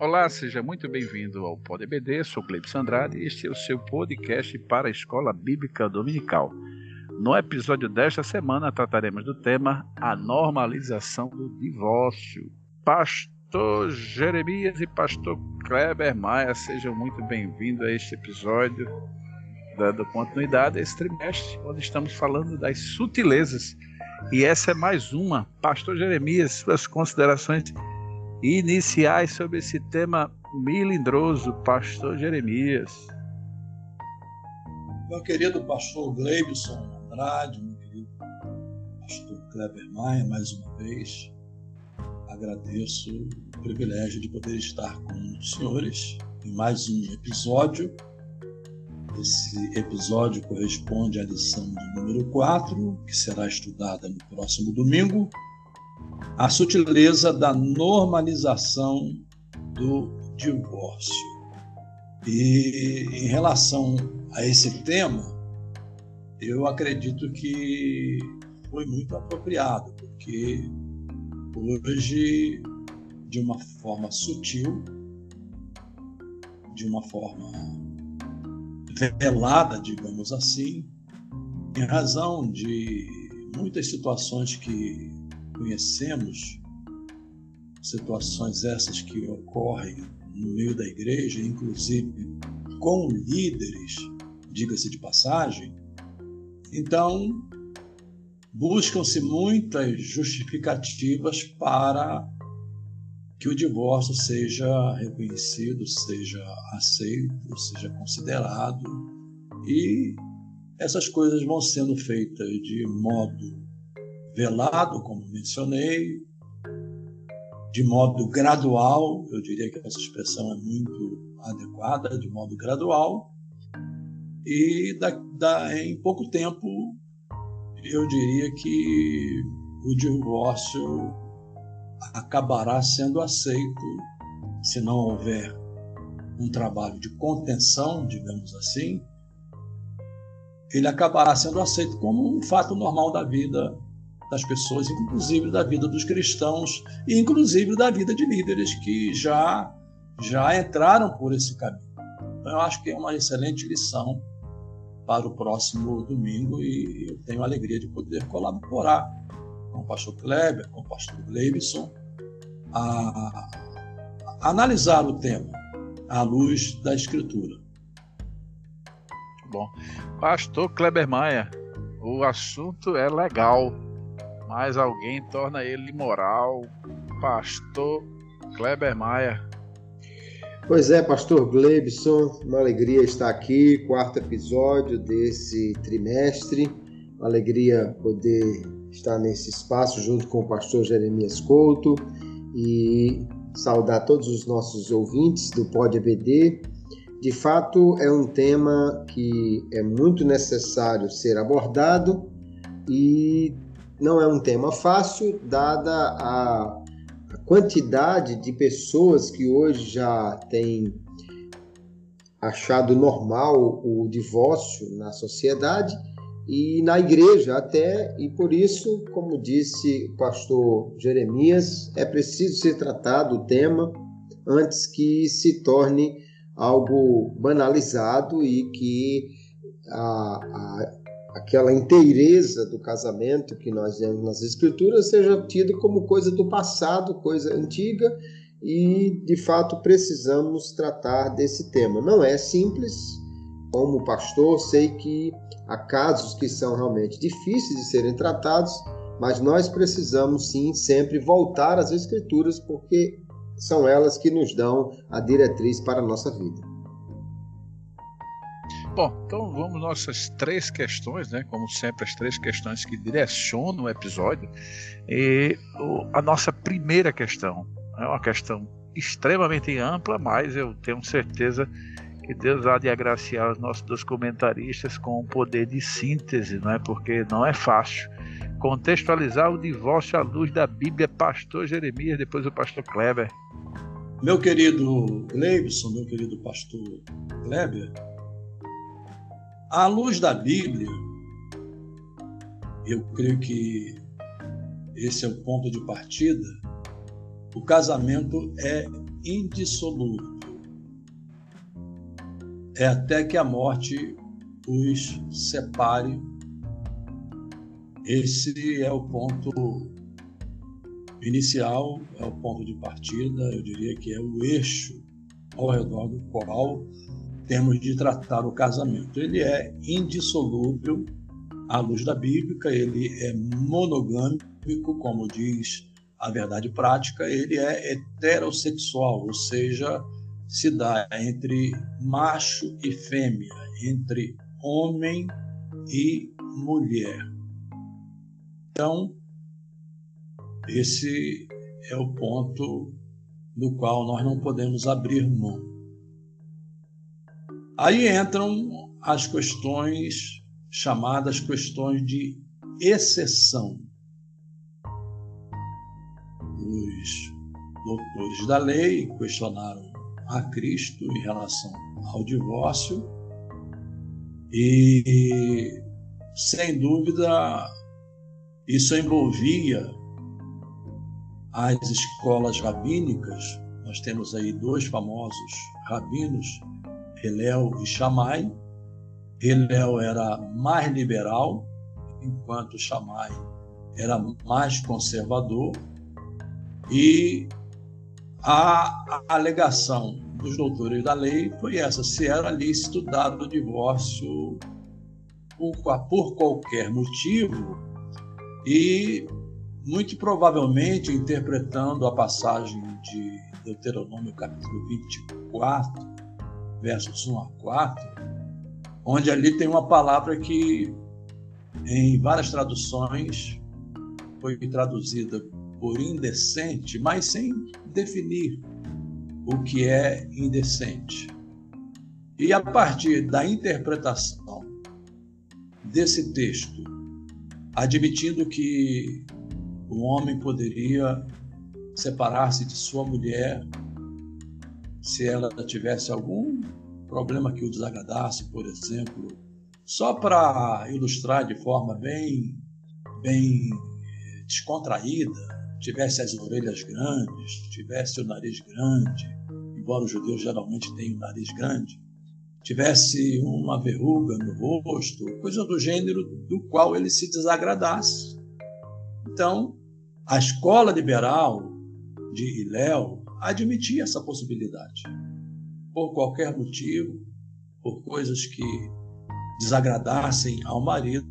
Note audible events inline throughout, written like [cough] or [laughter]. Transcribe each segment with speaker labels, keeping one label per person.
Speaker 1: Olá, seja muito bem-vindo ao Pod EBD, sou Cleibson Andrade e este é o seu podcast para a Escola Bíblica Dominical. No episódio desta semana trataremos do tema a normalização do divórcio. Pastor Jeremias e Pastor Kleber Maia, sejam muito bem-vindos a este episódio, dando continuidade a esse trimestre, onde estamos falando das sutilezas. E essa é mais uma. Pastor Jeremias, suas considerações iniciais sobre esse tema melindroso, Pastor Jeremias.
Speaker 2: Meu querido pastor Gleibson Andrade, meu querido pastor Kleber Maia, mais uma vez, agradeço o privilégio de poder estar com os senhores em mais um episódio. Esse episódio corresponde à lição de número 4, que será estudada no próximo domingo, a sutileza da normalização do divórcio. E em relação a esse tema, eu acredito que foi muito apropriado, porque hoje, de uma forma sutil, de uma forma velada, digamos assim, em razão de muitas situações que conhecemos situações essas que ocorrem no meio da igreja, inclusive com líderes, diga-se de passagem, então buscam-se muitas justificativas para que o divórcio seja reconhecido, seja aceito, seja considerado, e essas coisas vão sendo feitas de modo velado, como mencionei, de modo gradual, eu diria que essa expressão é muito adequada, de modo gradual, e da, da, em pouco tempo eu diria que o divórcio acabará sendo aceito se não houver um trabalho de contenção, digamos assim, ele acabará sendo aceito como um fato normal da vida das pessoas, inclusive da vida dos cristãos e inclusive da vida de líderes que já já entraram por esse caminho. Então, eu acho que é uma excelente lição para o próximo domingo e eu tenho a alegria de poder colaborar com o pastor Kleber, com o pastor Gleibson, a, a analisar o tema à luz da Escritura.
Speaker 1: Bom, pastor Kleber Maia, o assunto é legal, mas alguém torna ele imoral. Pastor Kleber Maia.
Speaker 3: Pois é, pastor Glebson, uma alegria estar aqui, quarto episódio desse trimestre. Uma alegria poder estar nesse espaço junto com o pastor Jeremias Couto e saudar todos os nossos ouvintes do Pod EBD. De fato, é um tema que é muito necessário ser abordado e não é um tema fácil, dada a quantidade de pessoas que hoje já têm achado normal o divórcio na sociedade e na igreja até, e por isso, como disse o pastor Jeremias, é preciso ser tratado o tema antes que se torne algo banalizado e que a, a aquela inteireza do casamento que nós vemos nas escrituras seja tido como coisa do passado, coisa antiga, e de fato precisamos tratar desse tema. Não é simples, como pastor, sei que há casos que são realmente difíceis de serem tratados, mas nós precisamos sim sempre voltar às escrituras porque são elas que nos dão a diretriz para a nossa vida.
Speaker 1: Bom, então vamos nossas três questões, né? Como sempre, as três questões que direcionam o episódio. E a nossa primeira questão é uma questão extremamente ampla, mas eu tenho certeza que Deus há de agraciar os nossos dois comentaristas com o poder de síntese, não é? Porque não é fácil contextualizar o divórcio à luz da Bíblia, Pastor Jeremias, depois o Pastor Kleber.
Speaker 2: Meu querido Leibson, meu querido Pastor Kleber, à luz da Bíblia, eu creio que esse é o ponto de partida. O casamento é indissolúvel. É até que a morte os separe. Esse é o ponto inicial, é o ponto de partida, eu diria que é o eixo ao redor do qual temos de tratar o casamento. Ele é indissolúvel à luz da Bíblia, ele é monogâmico, como diz a verdade prática, ele é heterossexual, ou seja, se dá entre macho e fêmea, entre homem e mulher. Então, esse é o ponto do qual nós não podemos abrir mão. Aí entram as questões chamadas questões de exceção. Os doutores da lei questionaram a Cristo em relação ao divórcio e, sem dúvida, isso envolvia as escolas rabínicas. Nós temos aí dois famosos rabinos, Hillel e Shammai. Hillel era mais liberal, enquanto Shammai era mais conservador. E a alegação dos doutores da lei foi essa: se era lícito dado o divórcio por, qualquer motivo, e muito provavelmente interpretando a passagem de Deuteronômio capítulo 24, versos 1 a 4, onde ali tem uma palavra que em várias traduções foi traduzida por indecente, mas sem definir o que é indecente. E a partir da interpretação desse texto, admitindo que o homem poderia separar-se de sua mulher se ela tivesse algum problema que o desagradasse, por exemplo, só para ilustrar de forma bem, bem eh, descontraída, tivesse as orelhas grandes, tivesse o nariz grande, embora os judeus geralmente tenham o nariz grande, tivesse uma verruga no rosto, coisa do gênero do qual ele se desagradasse. Então, a escola liberal de Iléu admitia essa possibilidade. Por qualquer motivo, por coisas que desagradassem ao marido,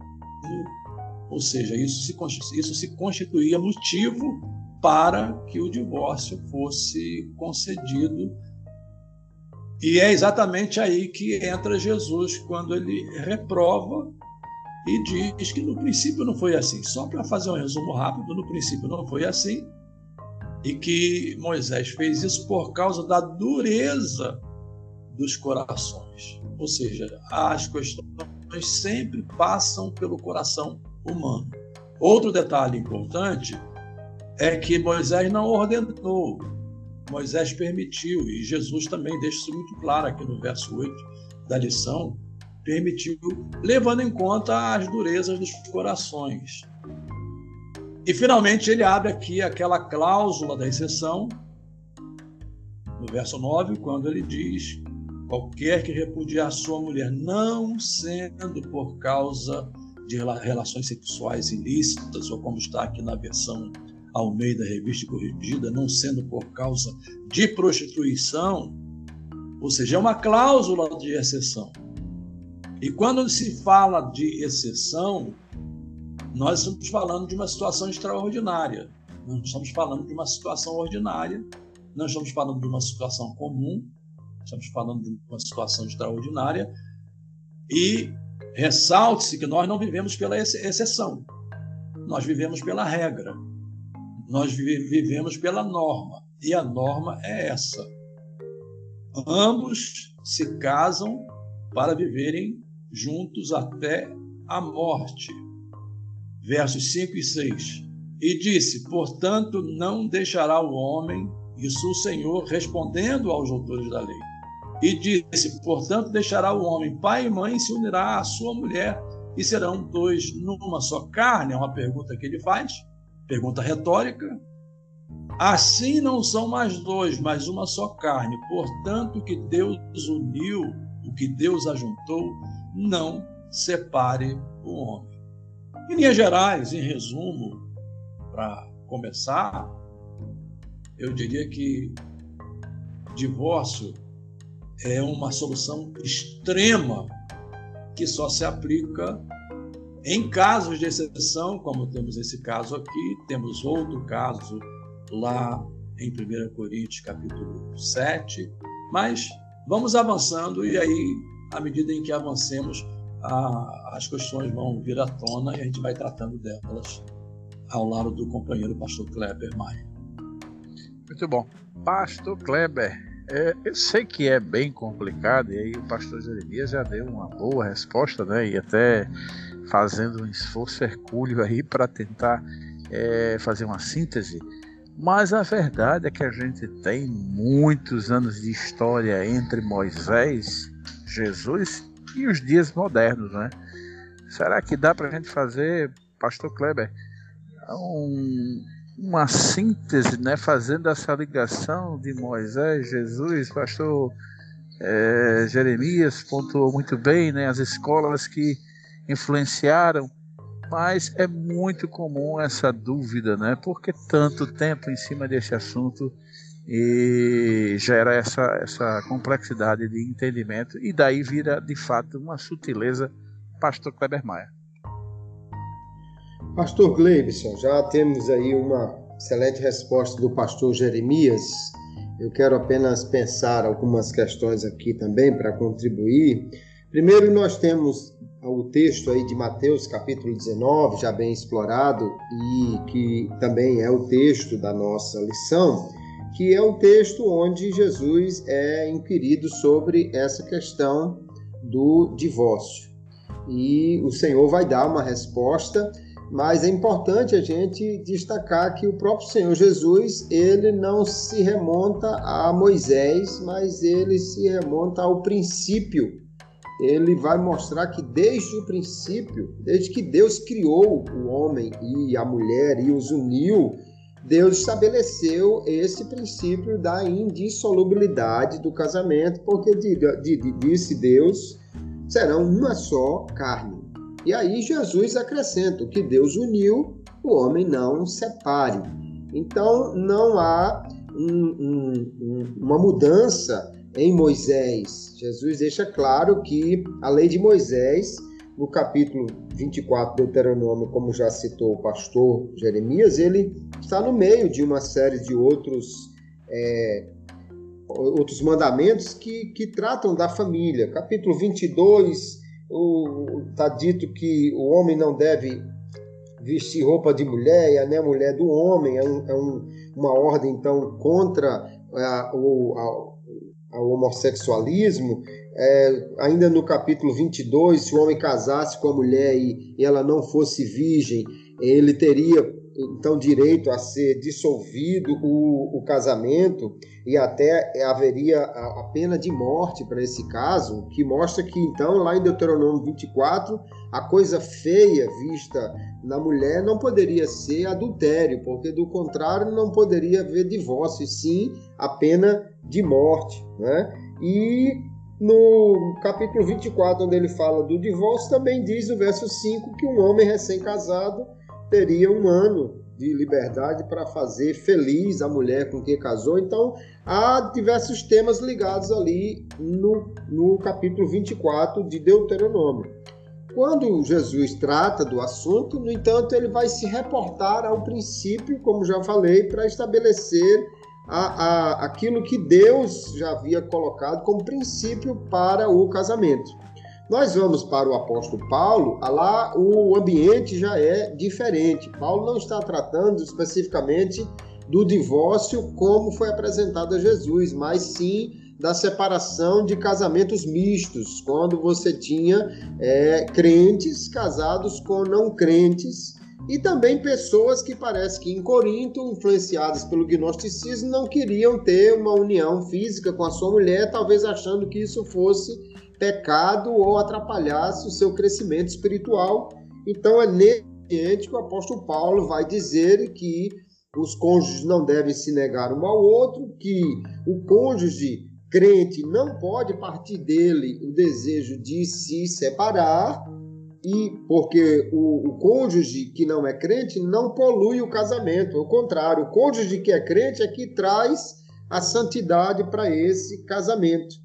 Speaker 2: ou seja, isso se, isso se constituía motivo para que o divórcio fosse concedido. E é exatamente aí que entra Jesus, quando ele reprova e diz que no princípio não foi assim. Só para fazer um resumo rápido, no princípio não foi assim. E que Moisés fez isso por causa da dureza dos corações. Ou seja, as questões sempre passam pelo coração humano. Outro detalhe importante é que Moisés não ordenou, Moisés permitiu, e Jesus também deixa isso muito claro aqui no verso 8 da lição, permitiu, levando em conta as durezas dos corações. E finalmente ele abre aqui aquela cláusula da exceção, no verso 9, quando ele diz: qualquer que repudiar sua mulher, não sendo por causa de relações sexuais ilícitas, ou como está aqui na versão Almeida Revista Corrigida, não sendo por causa de prostituição, ou seja, é uma cláusula de exceção. E quando se fala de exceção, nós estamos falando de uma situação extraordinária. Não estamos falando de uma situação ordinária, não estamos falando de uma situação comum, estamos falando de uma situação extraordinária. E ressalte-se que nós não vivemos pela exceção, nós vivemos pela regra, nós vivemos pela norma. E a norma é essa: ambos se casam para viverem juntos até a morte. Versos 5 e 6. E disse: Portanto, não deixará o homem, isso o Senhor respondendo aos autores da lei. E disse: Portanto, deixará o homem pai e mãe se unirá à sua mulher, e serão dois numa só carne. É uma pergunta que ele faz, pergunta retórica. Assim não são mais dois, mas uma só carne. Portanto, o que Deus uniu, o que Deus ajuntou, não separe o homem. Em linhas gerais, em resumo, para começar, eu diria que divórcio é uma solução extrema que só se aplica em casos de exceção, como temos esse caso aqui, temos outro caso lá em 1 Coríntios capítulo 7, mas vamos avançando e aí, à medida em que avancemos, a, as questões vão vir à tona e a gente vai tratando delas ao lado do companheiro pastor Kleber Maia.
Speaker 1: Muito bom. Pastor Kleber, é, eu sei que é bem complicado, e aí o pastor Jeremias já deu uma boa resposta, né? E até fazendo um esforço hercúleo aí para tentar é, fazer uma síntese. Mas a verdade é que a gente tem muitos anos de história entre Moisés, Jesus e os dias modernos, né? Será que dá para a gente fazer, Pastor Kleber, um, uma síntese, né, fazendo essa ligação de Moisés, Jesus, pastor é, Jeremias pontuou muito bem, né, as escolas que influenciaram, mas é muito comum essa dúvida, né, porque tanto tempo em cima desse assunto e gera essa, essa complexidade de entendimento e daí vira de fato uma sutileza, pastor Kleber Maia.
Speaker 3: Pastor Gleibson, já temos aí uma excelente resposta do pastor Jeremias. Eu quero apenas pensar algumas questões aqui também para contribuir. Primeiro, nós temos o texto aí de Mateus, capítulo 19, já bem explorado, e que também é o texto da nossa lição, que é o texto onde Jesus é inquirido sobre essa questão do divórcio. E o Senhor vai dar uma resposta mas é importante a gente destacar que o próprio Senhor Jesus, ele não se remonta a Moisés, mas ele se remonta ao princípio. Ele vai mostrar que desde o princípio, desde que Deus criou o homem e a mulher e os uniu, Deus estabeleceu esse princípio da indissolubilidade do casamento, porque disse Deus, serão uma só carne. E aí Jesus acrescenta: que Deus uniu, o homem não separe. Então não há um, um, uma mudança em Moisés. Jesus deixa claro que a lei de Moisés, no capítulo 24 do Deuteronômio, como já citou o pastor Jeremias, ele está no meio de uma série de outros. É, outros mandamentos que, que tratam da família. Capítulo 22 Está dito que o homem não deve vestir roupa de mulher e a mulher do homem. É, um, é um, uma ordem, então, contra a, o, a homossexualismo. É, ainda no capítulo 22, se o homem casasse com a mulher e, e ela não fosse virgem, ele teria então direito a ser dissolvido o, o casamento e até haveria a, a pena de morte para esse caso, que mostra que então lá em Deuteronômio 24 a coisa feia vista na mulher não poderia ser adultério, porque do contrário não poderia haver divórcio, sim a pena de morte, né? E no capítulo 24, onde ele fala do divórcio, também diz o verso 5 que um homem recém-casado teria um ano de liberdade para fazer feliz a mulher com quem casou. Então, há diversos temas ligados ali no, no capítulo 24 de Deuteronômio. Quando Jesus trata do assunto, no entanto, ele vai se reportar ao princípio, como já falei, para estabelecer a, a, aquilo que Deus já havia colocado como princípio para o casamento. Nós vamos para o apóstolo Paulo, lá o ambiente já é diferente. Paulo não está tratando especificamente do divórcio como foi apresentado a Jesus, mas sim da separação de casamentos mistos, quando você tinha é, crentes casados com não crentes e também pessoas que parece que em Corinto, influenciadas pelo gnosticismo, não queriam ter uma união física com a sua mulher, talvez achando que isso fosse pecado ou atrapalhasse o seu crescimento espiritual. Então é nesse ambiente que o apóstolo Paulo vai dizer que os cônjuges não devem se negar um ao outro, que o cônjuge crente não pode partir dele o desejo de se separar, e porque o, o, cônjuge que não é crente não polui o casamento, ao contrário, o cônjuge que é crente é que traz a santidade para esse casamento.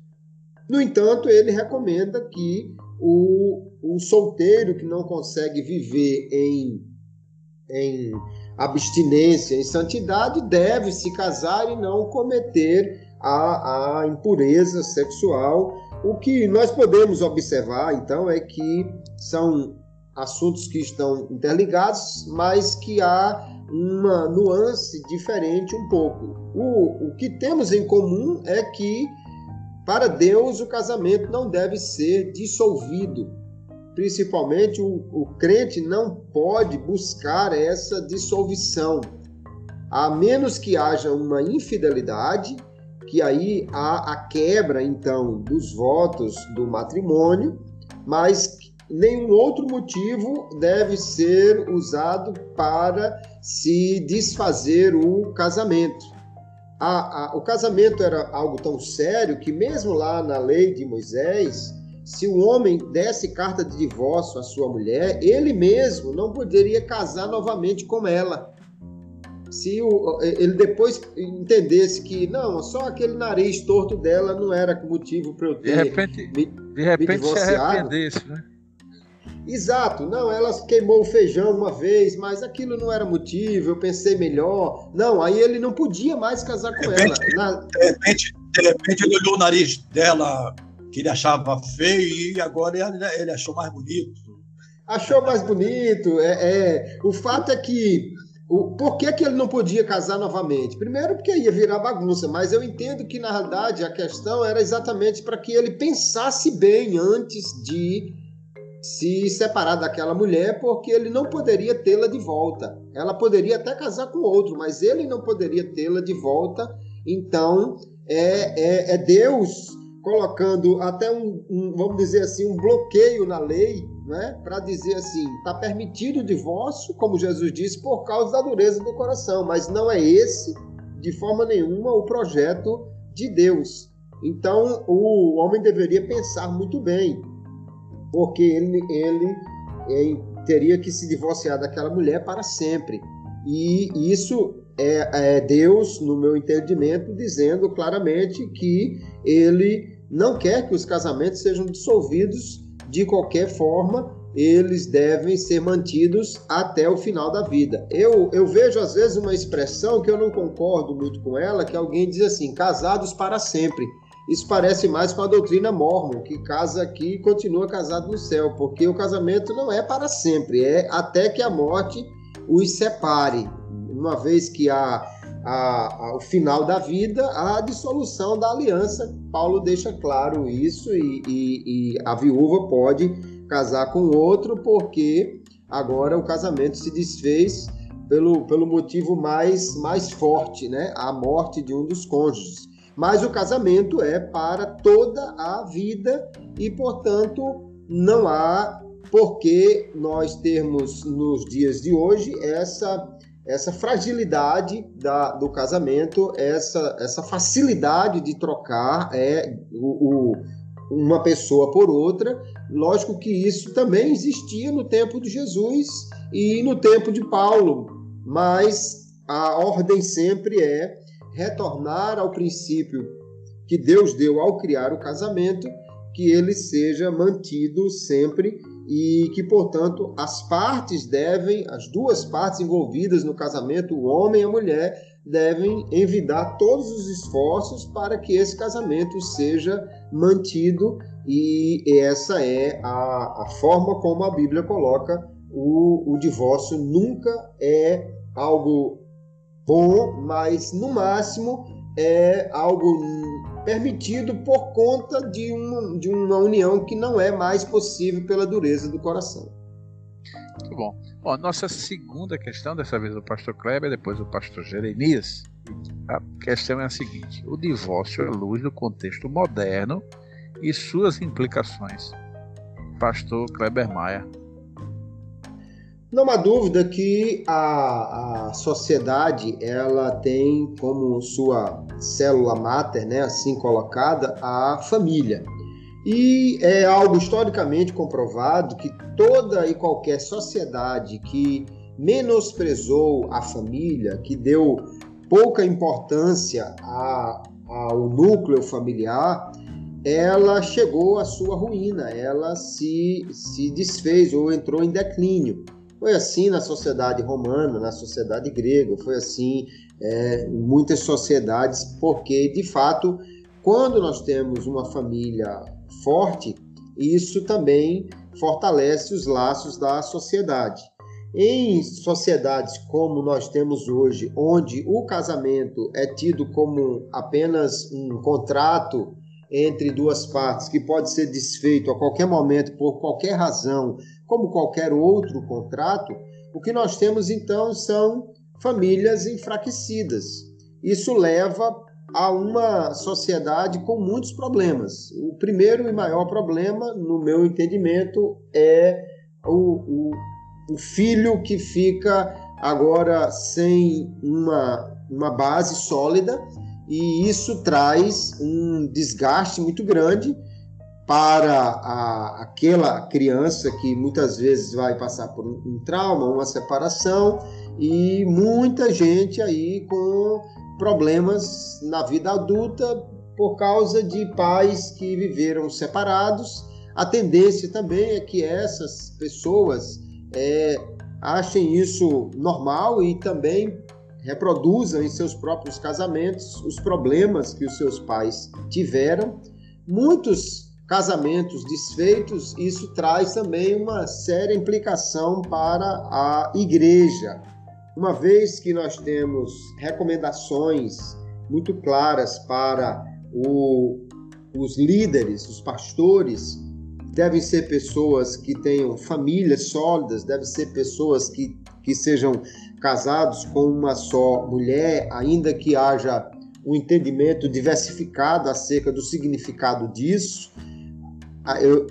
Speaker 3: No entanto, ele recomenda que o, o solteiro que não consegue viver em, em abstinência, em santidade, deve se casar e não cometer a, a impureza sexual. O que nós podemos observar, então, é que são assuntos que estão interligados, mas que há uma nuance diferente um pouco. O, o que temos em comum é que, para Deus, o casamento não deve ser dissolvido. Principalmente, o, o crente não pode buscar essa dissolução, a menos que haja uma infidelidade que aí há a quebra, então, dos votos do matrimônio, mas nenhum outro motivo deve ser usado para se desfazer o casamento. A, a, o casamento era algo tão sério que, mesmo lá na lei de Moisés, se o homem desse carta de divórcio à sua mulher, ele mesmo não poderia casar novamente com ela se o, ele depois entendesse que não, só aquele nariz torto dela não era motivo para eu ter
Speaker 1: de repente, me, de repente se arrependesse, né?
Speaker 3: Exato, não, ela queimou o feijão uma vez, mas aquilo não era motivo, eu pensei melhor. Não, aí ele não podia mais casar com repente,
Speaker 2: ela. Na... De, repente, de repente ele olhou o nariz dela, que ele achava feio, e agora ele, ele achou mais bonito.
Speaker 3: Achou mais bonito, é, é. O fato é que o, por que, que ele não podia casar novamente? Primeiro, porque ia virar bagunça, mas eu entendo que, na realidade, a questão era exatamente para que ele pensasse bem antes de se separar daquela mulher, porque ele não poderia tê-la de volta. Ela poderia até casar com outro, mas ele não poderia tê-la de volta. Então, é, é, é Deus colocando até um, um, vamos dizer assim, um bloqueio na lei, né, para dizer assim, está permitido o divórcio, como Jesus disse, por causa da dureza do coração, mas não é esse, de forma nenhuma, o projeto de Deus. Então, o homem deveria pensar muito bem, porque ele, ele, ele teria que se divorciar daquela mulher para sempre. E isso é, é Deus, no meu entendimento, dizendo claramente que ele não quer que os casamentos sejam dissolvidos de qualquer forma, eles devem ser mantidos até o final da vida. Eu, eu vejo às vezes uma expressão que eu não concordo muito com ela, que alguém diz assim, casados para sempre. Isso parece mais com a doutrina mormon, que casa aqui e continua casado no céu, porque o casamento não é para sempre, é até que a morte os separe. Uma vez que há ao final da vida a dissolução da aliança. Paulo deixa claro isso e, e, e a viúva pode casar com outro porque agora o casamento se desfez pelo, pelo motivo mais, mais forte, né? A morte de um dos cônjuges. Mas o casamento é para toda a vida e, portanto, não há por que nós termos nos dias de hoje essa essa fragilidade da, do casamento, essa, essa facilidade de trocar é, o, o, uma pessoa por outra. Lógico que isso também existia no tempo de Jesus e no tempo de Paulo, mas a ordem sempre é retornar ao princípio que Deus deu ao criar o casamento, que ele seja mantido sempre e que, portanto, as partes devem, as duas partes envolvidas no casamento, o homem e a mulher, devem envidar todos os esforços para que esse casamento seja mantido e essa é a, a forma como a Bíblia coloca o, o divórcio nunca é algo bom, mas no máximo é algo permitido por conta de uma, de uma união que não é mais possível pela dureza do coração.
Speaker 1: Muito bom. Bom, nossa segunda questão, dessa vez do pastor Kleber, depois do pastor Jeremias. A questão é a seguinte: o divórcio à luz do contexto moderno e suas implicações. Pastor Kleber Maia.
Speaker 3: Não há dúvida que a, a sociedade ela tem como sua célula máter, né, assim colocada, a família. E é algo historicamente comprovado que toda e qualquer sociedade que menosprezou a família, que deu pouca importância a, ao núcleo familiar, ela chegou à sua ruína, ela se, se desfez ou entrou em declínio. Foi assim na sociedade romana, na sociedade grega, foi assim é, em muitas sociedades, porque de fato, quando nós temos uma família forte, isso também fortalece os laços da sociedade. Em sociedades como nós temos hoje, onde o casamento é tido como apenas um contrato entre duas partes que pode ser desfeito a qualquer momento por qualquer razão, como qualquer outro contrato, o que nós temos então são famílias enfraquecidas. Isso leva a uma sociedade com muitos problemas. O primeiro e maior problema, no meu entendimento, é o, o, o filho que fica agora sem uma, uma base sólida e isso traz um desgaste muito grande para a, aquela criança que muitas vezes vai passar por um, um trauma, uma separação e muita gente aí com problemas na vida adulta por causa de pais que viveram separados. A tendência também é que essas pessoas é, achem isso normal e também reproduzam em seus próprios casamentos os problemas que os seus pais tiveram. Muitos casamentos desfeitos, isso traz também uma séria implicação para a igreja, uma vez que nós temos recomendações muito claras para o, os líderes, os pastores, devem ser pessoas que tenham famílias sólidas, devem ser pessoas que, que sejam casados com uma só mulher, ainda que haja um entendimento diversificado acerca do significado disso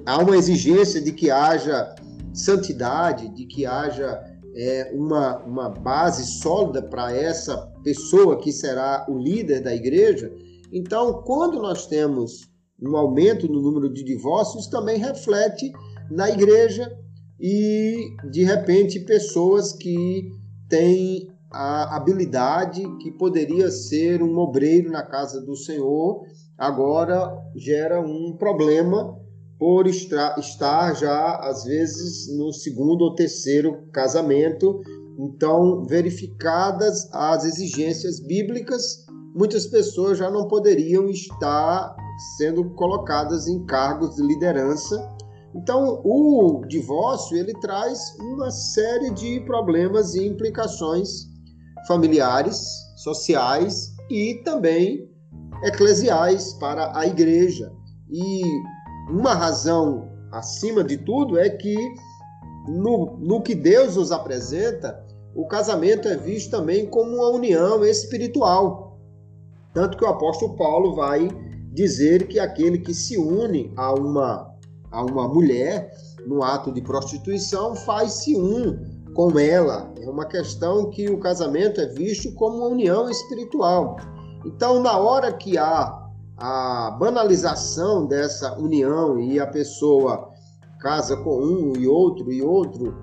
Speaker 3: há uma exigência de que haja santidade, de que haja é, uma, uma base sólida para essa pessoa que será o líder da igreja. Então, quando nós temos um aumento no número de divórcios, também reflete na igreja e, de repente, pessoas que têm a habilidade que poderia ser um obreiro na casa do Senhor, agora gera um problema por estar já, às vezes, no segundo ou terceiro casamento. Então, verificadas as exigências bíblicas, muitas pessoas já não poderiam estar sendo colocadas em cargos de liderança. Então, o divórcio ele traz uma série de problemas e implicações familiares, sociais e também eclesiais para a igreja. E uma razão acima de tudo é que no, no que Deus nos apresenta, o casamento é visto também como uma união espiritual. Tanto que o apóstolo Paulo vai dizer que aquele que se une a uma, a uma mulher no ato de prostituição faz-se um com ela. É uma questão que o casamento é visto como uma união espiritual. Então, na hora que há a banalização dessa união e a pessoa casa com um e outro e outro,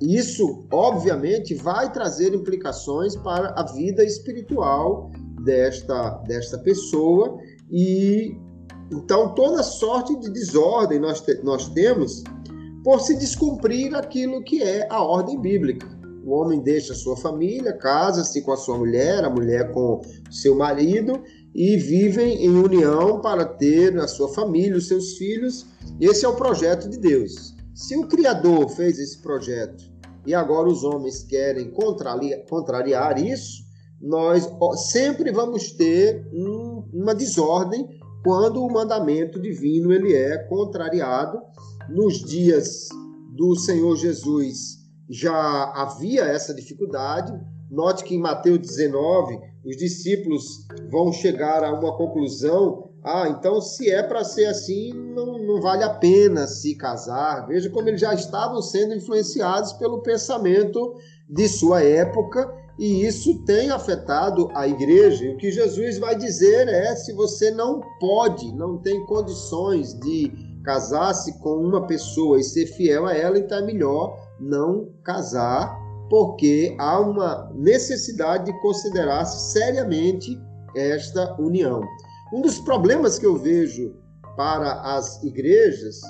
Speaker 3: isso obviamente vai trazer implicações para a vida espiritual desta, desta pessoa e então toda sorte de desordem nós, te, nós temos por se descumprir aquilo que é a ordem bíblica. O homem deixa sua família, casa-se com a sua mulher, a mulher com seu marido e vivem em união para ter a sua família, os seus filhos. Esse é o projeto de Deus. Se o Criador fez esse projeto e agora os homens querem contrariar isso, nós sempre vamos ter um, uma desordem quando o mandamento divino ele é contrariado. Nos dias do Senhor Jesus já havia essa dificuldade. Note que em Mateus 19 os discípulos vão chegar a uma conclusão ah, então se é para ser assim, não, não vale a pena se casar. Veja como eles já estavam sendo influenciados pelo pensamento de sua época e isso tem afetado a igreja. E o que Jesus vai dizer é: se você não pode, não tem condições de casar-se com uma pessoa e ser fiel a ela, então é melhor não casar, porque há uma necessidade de considerar-se seriamente esta união. Um dos problemas que eu vejo para as igrejas,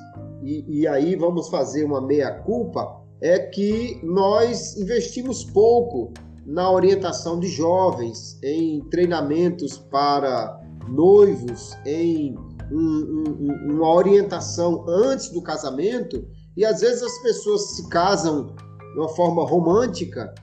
Speaker 3: e, e aí vamos fazer uma meia-culpa, é que nós investimos pouco na orientação de jovens, em treinamentos para noivos, em um, um, uma orientação antes do casamento, e às vezes as pessoas se casam de uma forma romântica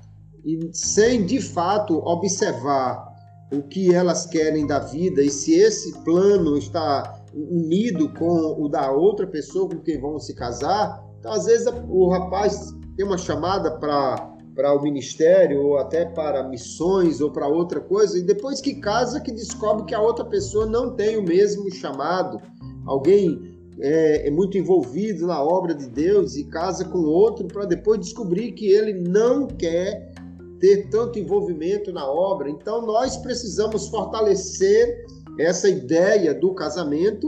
Speaker 3: e sem de fato observar o que elas querem da vida e se esse plano está unido com o da outra pessoa com quem vão se casar. Então, às vezes, o rapaz tem uma chamada para para o ministério ou até para missões ou para outra coisa e depois que casa que descobre que a outra pessoa não tem o mesmo chamado alguém é, é muito envolvido na obra de Deus e casa com outro para depois descobrir que ele não quer ter tanto envolvimento na obra. Então, nós precisamos fortalecer essa ideia do casamento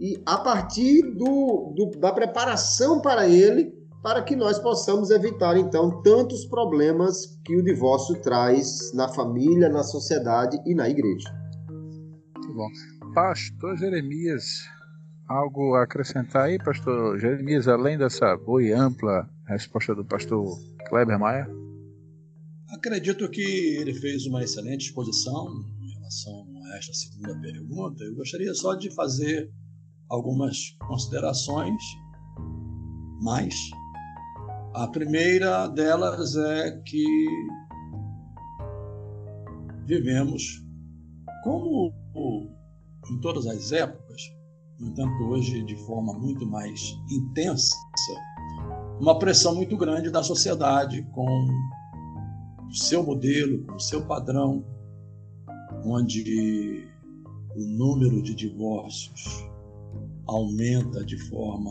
Speaker 3: e a partir do, do, da preparação para ele, para que nós possamos evitar, então, tantos problemas que o divórcio traz na família, na sociedade e na igreja.
Speaker 1: Muito bom. Pastor Jeremias, algo a acrescentar aí, pastor Jeremias, além dessa boa e ampla resposta do pastor Kleber Maia?
Speaker 2: Acredito que ele fez uma excelente exposição em relação a esta segunda pergunta. Eu gostaria só de fazer algumas considerações, mas a primeira delas é que vivemos, como em todas as épocas, no entanto hoje de forma muito mais intensa, uma pressão muito grande da sociedade com o seu modelo, com o seu padrão, onde o número de divórcios aumenta de forma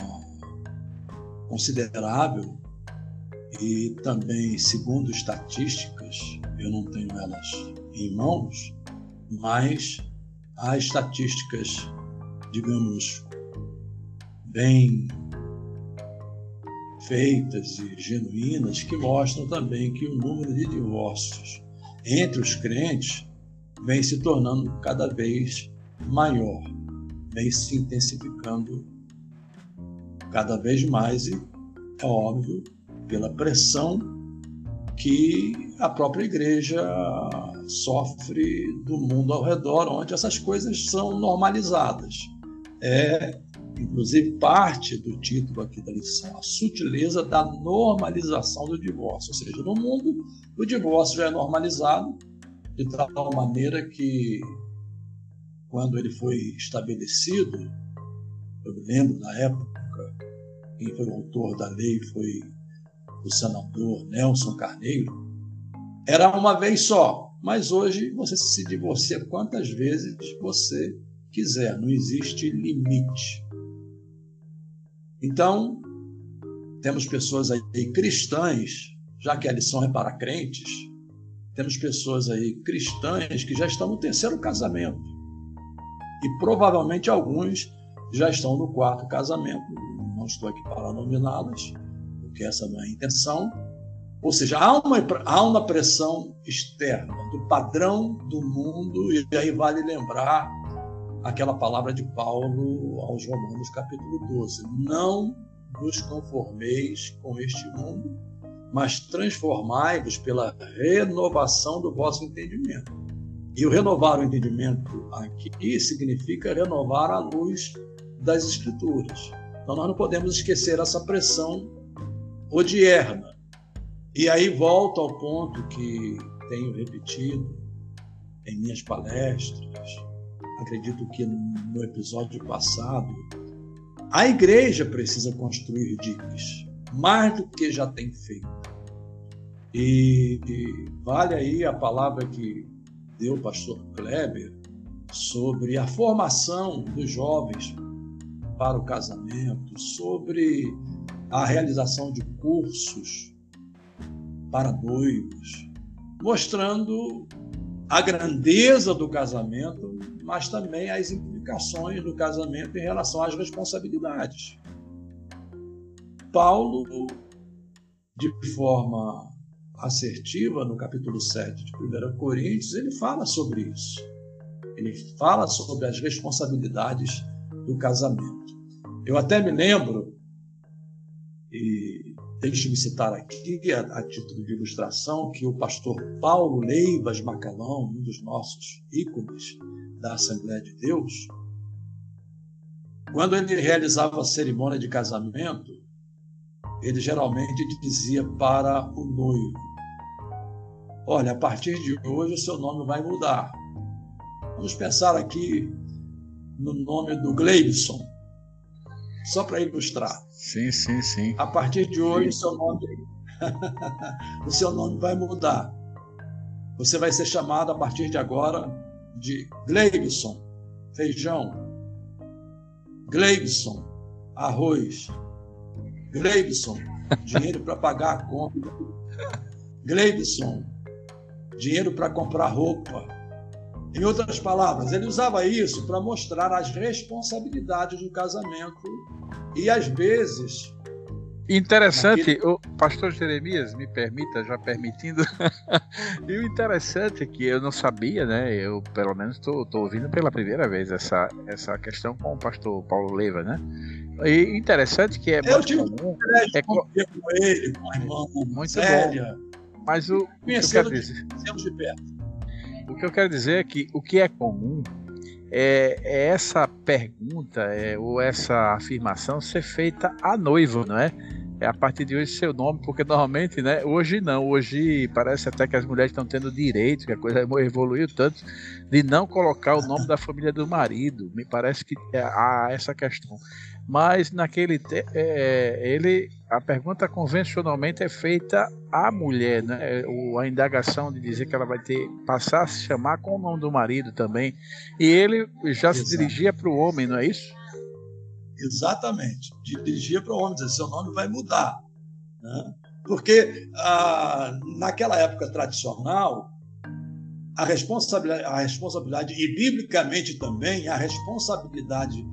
Speaker 2: considerável e também, segundo estatísticas, eu não tenho elas em mãos, mas há estatísticas, digamos, bem feitas e genuínas que mostram também que o número de divórcios entre os crentes vem se tornando cada vez maior, vem se intensificando cada vez mais e é óbvio pela pressão que a própria igreja sofre do mundo ao redor, onde essas coisas são normalizadas. É inclusive parte do título aqui da lição, a sutileza da normalização do divórcio. Ou seja, no mundo o divórcio já é normalizado de tal maneira que quando ele foi estabelecido, eu me lembro na época, quem foi o autor da lei foi o senador Nelson Carneiro, era uma vez só, mas hoje você se divorcia quantas vezes você quiser, não existe limite. Então, temos pessoas aí cristãs, já que a lição é para crentes, temos pessoas aí cristãs que já estão no terceiro casamento. E provavelmente alguns já estão no quarto casamento. Não estou aqui para nominá-las, porque essa não é a intenção. Ou seja, há uma, há uma pressão externa do padrão do mundo, e aí vale lembrar aquela palavra de Paulo aos Romanos, capítulo 12: Não vos conformeis com este mundo, mas transformai-vos pela renovação do vosso entendimento. E o renovar o entendimento aqui significa renovar a luz das Escrituras. Então nós não podemos esquecer essa pressão odierna. E aí volto ao ponto que tenho repetido em minhas palestras, acredito que no episódio passado, a igreja precisa construir diques, mais do que já tem feito. E, e vale aí a palavra que deu o pastor Kleber sobre a formação dos jovens para o casamento, sobre a realização de cursos para noivos, mostrando a grandeza do casamento, mas também as implicações do casamento em relação às responsabilidades. Paulo, de forma assertiva, no capítulo 7 de 1 Coríntios, ele fala sobre isso. Ele fala sobre as responsabilidades do casamento. Eu até me lembro, deixe-me citar aqui, a, a, título de ilustração, que o pastor Paulo Leivas Macalão, um dos nossos ícones da Assembleia de Deus, quando ele realizava a cerimônia de casamento, ele geralmente dizia para o noivo: Olha, a partir de hoje o seu nome vai mudar. Vamos pensar aqui no nome do Gleibson só para ilustrar.
Speaker 1: Sim, sim, sim.
Speaker 2: A partir de hoje, o seu nome, [laughs] o seu nome vai mudar. Você vai ser chamado a partir de agora de Gleibson, feijão. Gleibson, arroz. Gleibson, dinheiro para pagar a conta. Gleibson, dinheiro para comprar roupa. Em outras palavras, ele usava isso para mostrar as responsabilidades do casamento e às vezes.
Speaker 1: Interessante, o pastor Jeremias, me permita, já permitindo, [laughs] e o interessante é que eu não sabia, né? Eu, pelo menos, estou ouvindo pela primeira vez essa, essa questão com o pastor Paulo Leiva, né? E interessante que é
Speaker 2: eu muito comum. É com... ele, com a irmã,
Speaker 1: muito séria. bom. Mas o, que dizer. De perto. O que eu quero dizer é que o que é comum é, é essa pergunta é, ou essa afirmação ser feita à noiva, não é? É a partir de hoje seu nome, porque normalmente, né? Hoje não, hoje parece até que as mulheres estão tendo direito, que a coisa evoluiu tanto, de não colocar o nome da família do marido. Me parece que há essa questão mas naquele é, ele a pergunta convencionalmente é feita à mulher, né? O, a indagação de dizer que ela vai ter passar a se chamar com o nome do marido também, e ele já Exato. se dirigia para o homem, não é isso?
Speaker 2: Exatamente, dirigia para o homem, dizer seu nome vai mudar, né? porque ah, naquela época tradicional a responsabilidade, a responsabilidade e biblicamente também a responsabilidade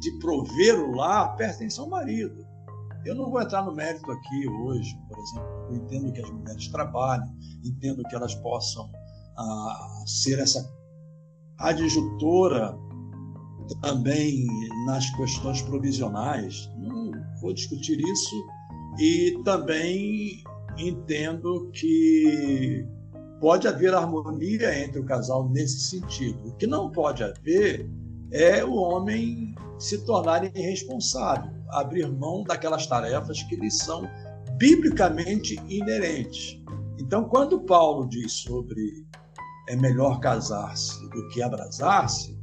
Speaker 2: de prover o lar pertence ao marido. Eu não vou entrar no mérito aqui hoje, por exemplo. Eu entendo que as mulheres trabalham, entendo que elas possam ah, ser essa adjutora também nas questões provisionais. Não vou discutir isso. E também entendo que pode haver harmonia entre o casal nesse sentido. O que não pode haver é o homem se tornar irresponsável, abrir mão daquelas tarefas que lhes são biblicamente inerentes. Então, quando Paulo diz sobre é melhor casar-se do que abrasar-se,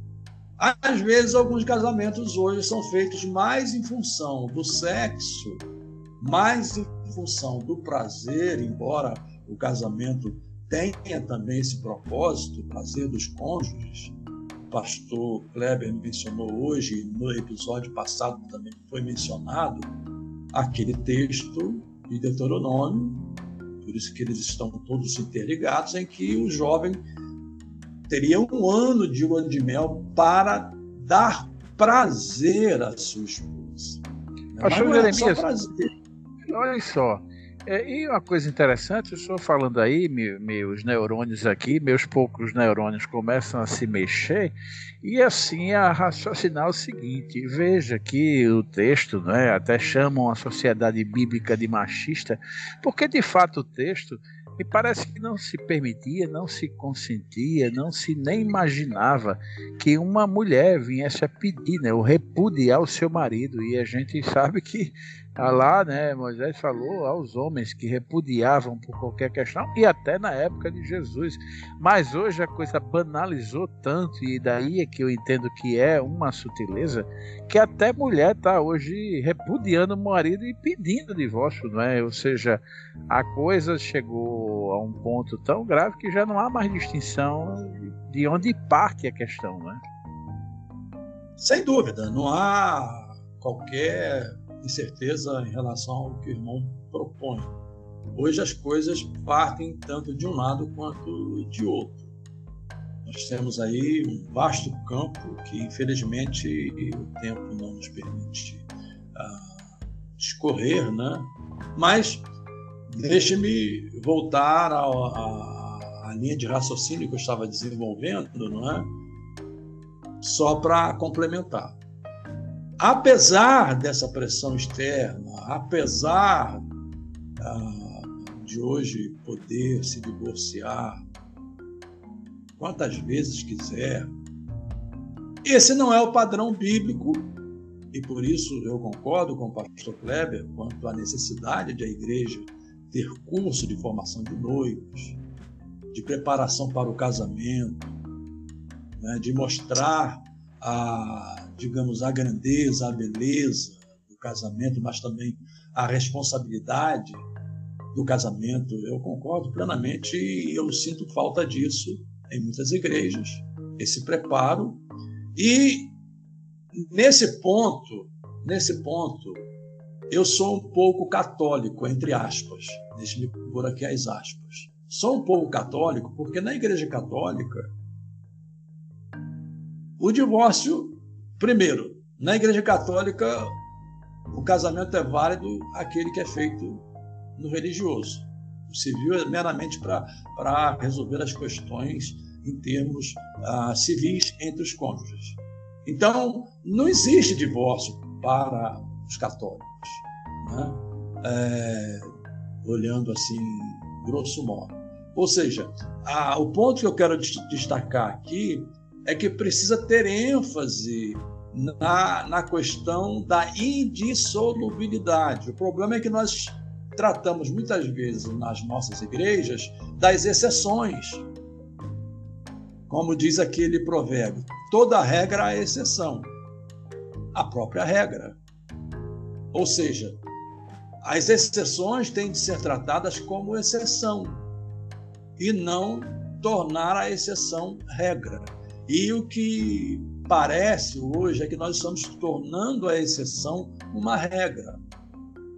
Speaker 2: às vezes alguns casamentos hoje são feitos mais em função do sexo, mais em função do prazer, embora o casamento tenha também esse propósito, o prazer dos cônjuges, pastor Kleber mencionou hoje, no episódio passado também foi mencionado, aquele texto de Deuteronômio, por isso que eles estão todos interligados, em que o jovem teria um ano de lua de mel para dar prazer à sua esposa.
Speaker 1: Pastor é Jeremias, olha só, é, e uma coisa interessante, eu estou falando aí, me, meus neurônios aqui, meus poucos neurônios começam a se mexer e assim a raciocinar o seguinte: veja que o texto, né, até chamam a sociedade bíblica de machista, porque de fato o texto me parece que não se permitia, não se consentia, não se nem imaginava que uma mulher viesse a pedir, né, ou repudiar o seu marido. E a gente sabe que Tá lá, né, Moisés falou aos homens que repudiavam por qualquer questão, e até na época de Jesus. Mas hoje a coisa banalizou tanto, e daí é que eu entendo que é uma sutileza, que até mulher está hoje repudiando o marido e pedindo divórcio, não é? Ou seja, a coisa chegou a um ponto tão grave que já não há mais distinção de onde parte a questão, né?
Speaker 2: Sem dúvida, não há qualquer incerteza em relação ao que o irmão propõe. Hoje as coisas partem tanto de um lado quanto de outro. Nós temos aí um vasto campo que, infelizmente, o tempo não nos permite discorrer, né? Mas deixe-me voltar à linha de raciocínio que eu estava desenvolvendo, não é? Só para complementar. Apesar dessa pressão externa, apesar uh, de hoje poder se divorciar quantas vezes quiser, esse não é o padrão bíblico. E por isso eu concordo com o pastor Kleber quanto à necessidade de a igreja ter curso de formação de noivos, de preparação para o casamento, né, de mostrar a, digamos, a grandeza, a beleza do casamento, mas também a responsabilidade do casamento. Eu concordo plenamente e eu sinto falta disso em muitas igrejas, esse preparo. E nesse ponto, nesse ponto, eu sou um pouco católico, entre aspas. Deixe-me pôr aqui as aspas. Sou um pouco católico porque na Igreja Católica o divórcio, primeiro, na Igreja Católica o casamento é válido aquele que é feito no religioso. O civil é meramente para resolver as questões em termos ah, civis entre os cônjuges. Então, não existe divórcio para os católicos né? é, olhando assim, grosso modo. Ou seja, a, o ponto que eu quero destacar aqui é que precisa ter ênfase na, na questão da indissolubilidade. O problema é que nós tratamos muitas vezes nas nossas igrejas das exceções. Como diz aquele provérbio, toda regra é exceção. A própria regra. Ou seja, as exceções têm de ser tratadas como exceção e não tornar a exceção regra. E o que parece hoje é que nós estamos tornando a exceção uma regra.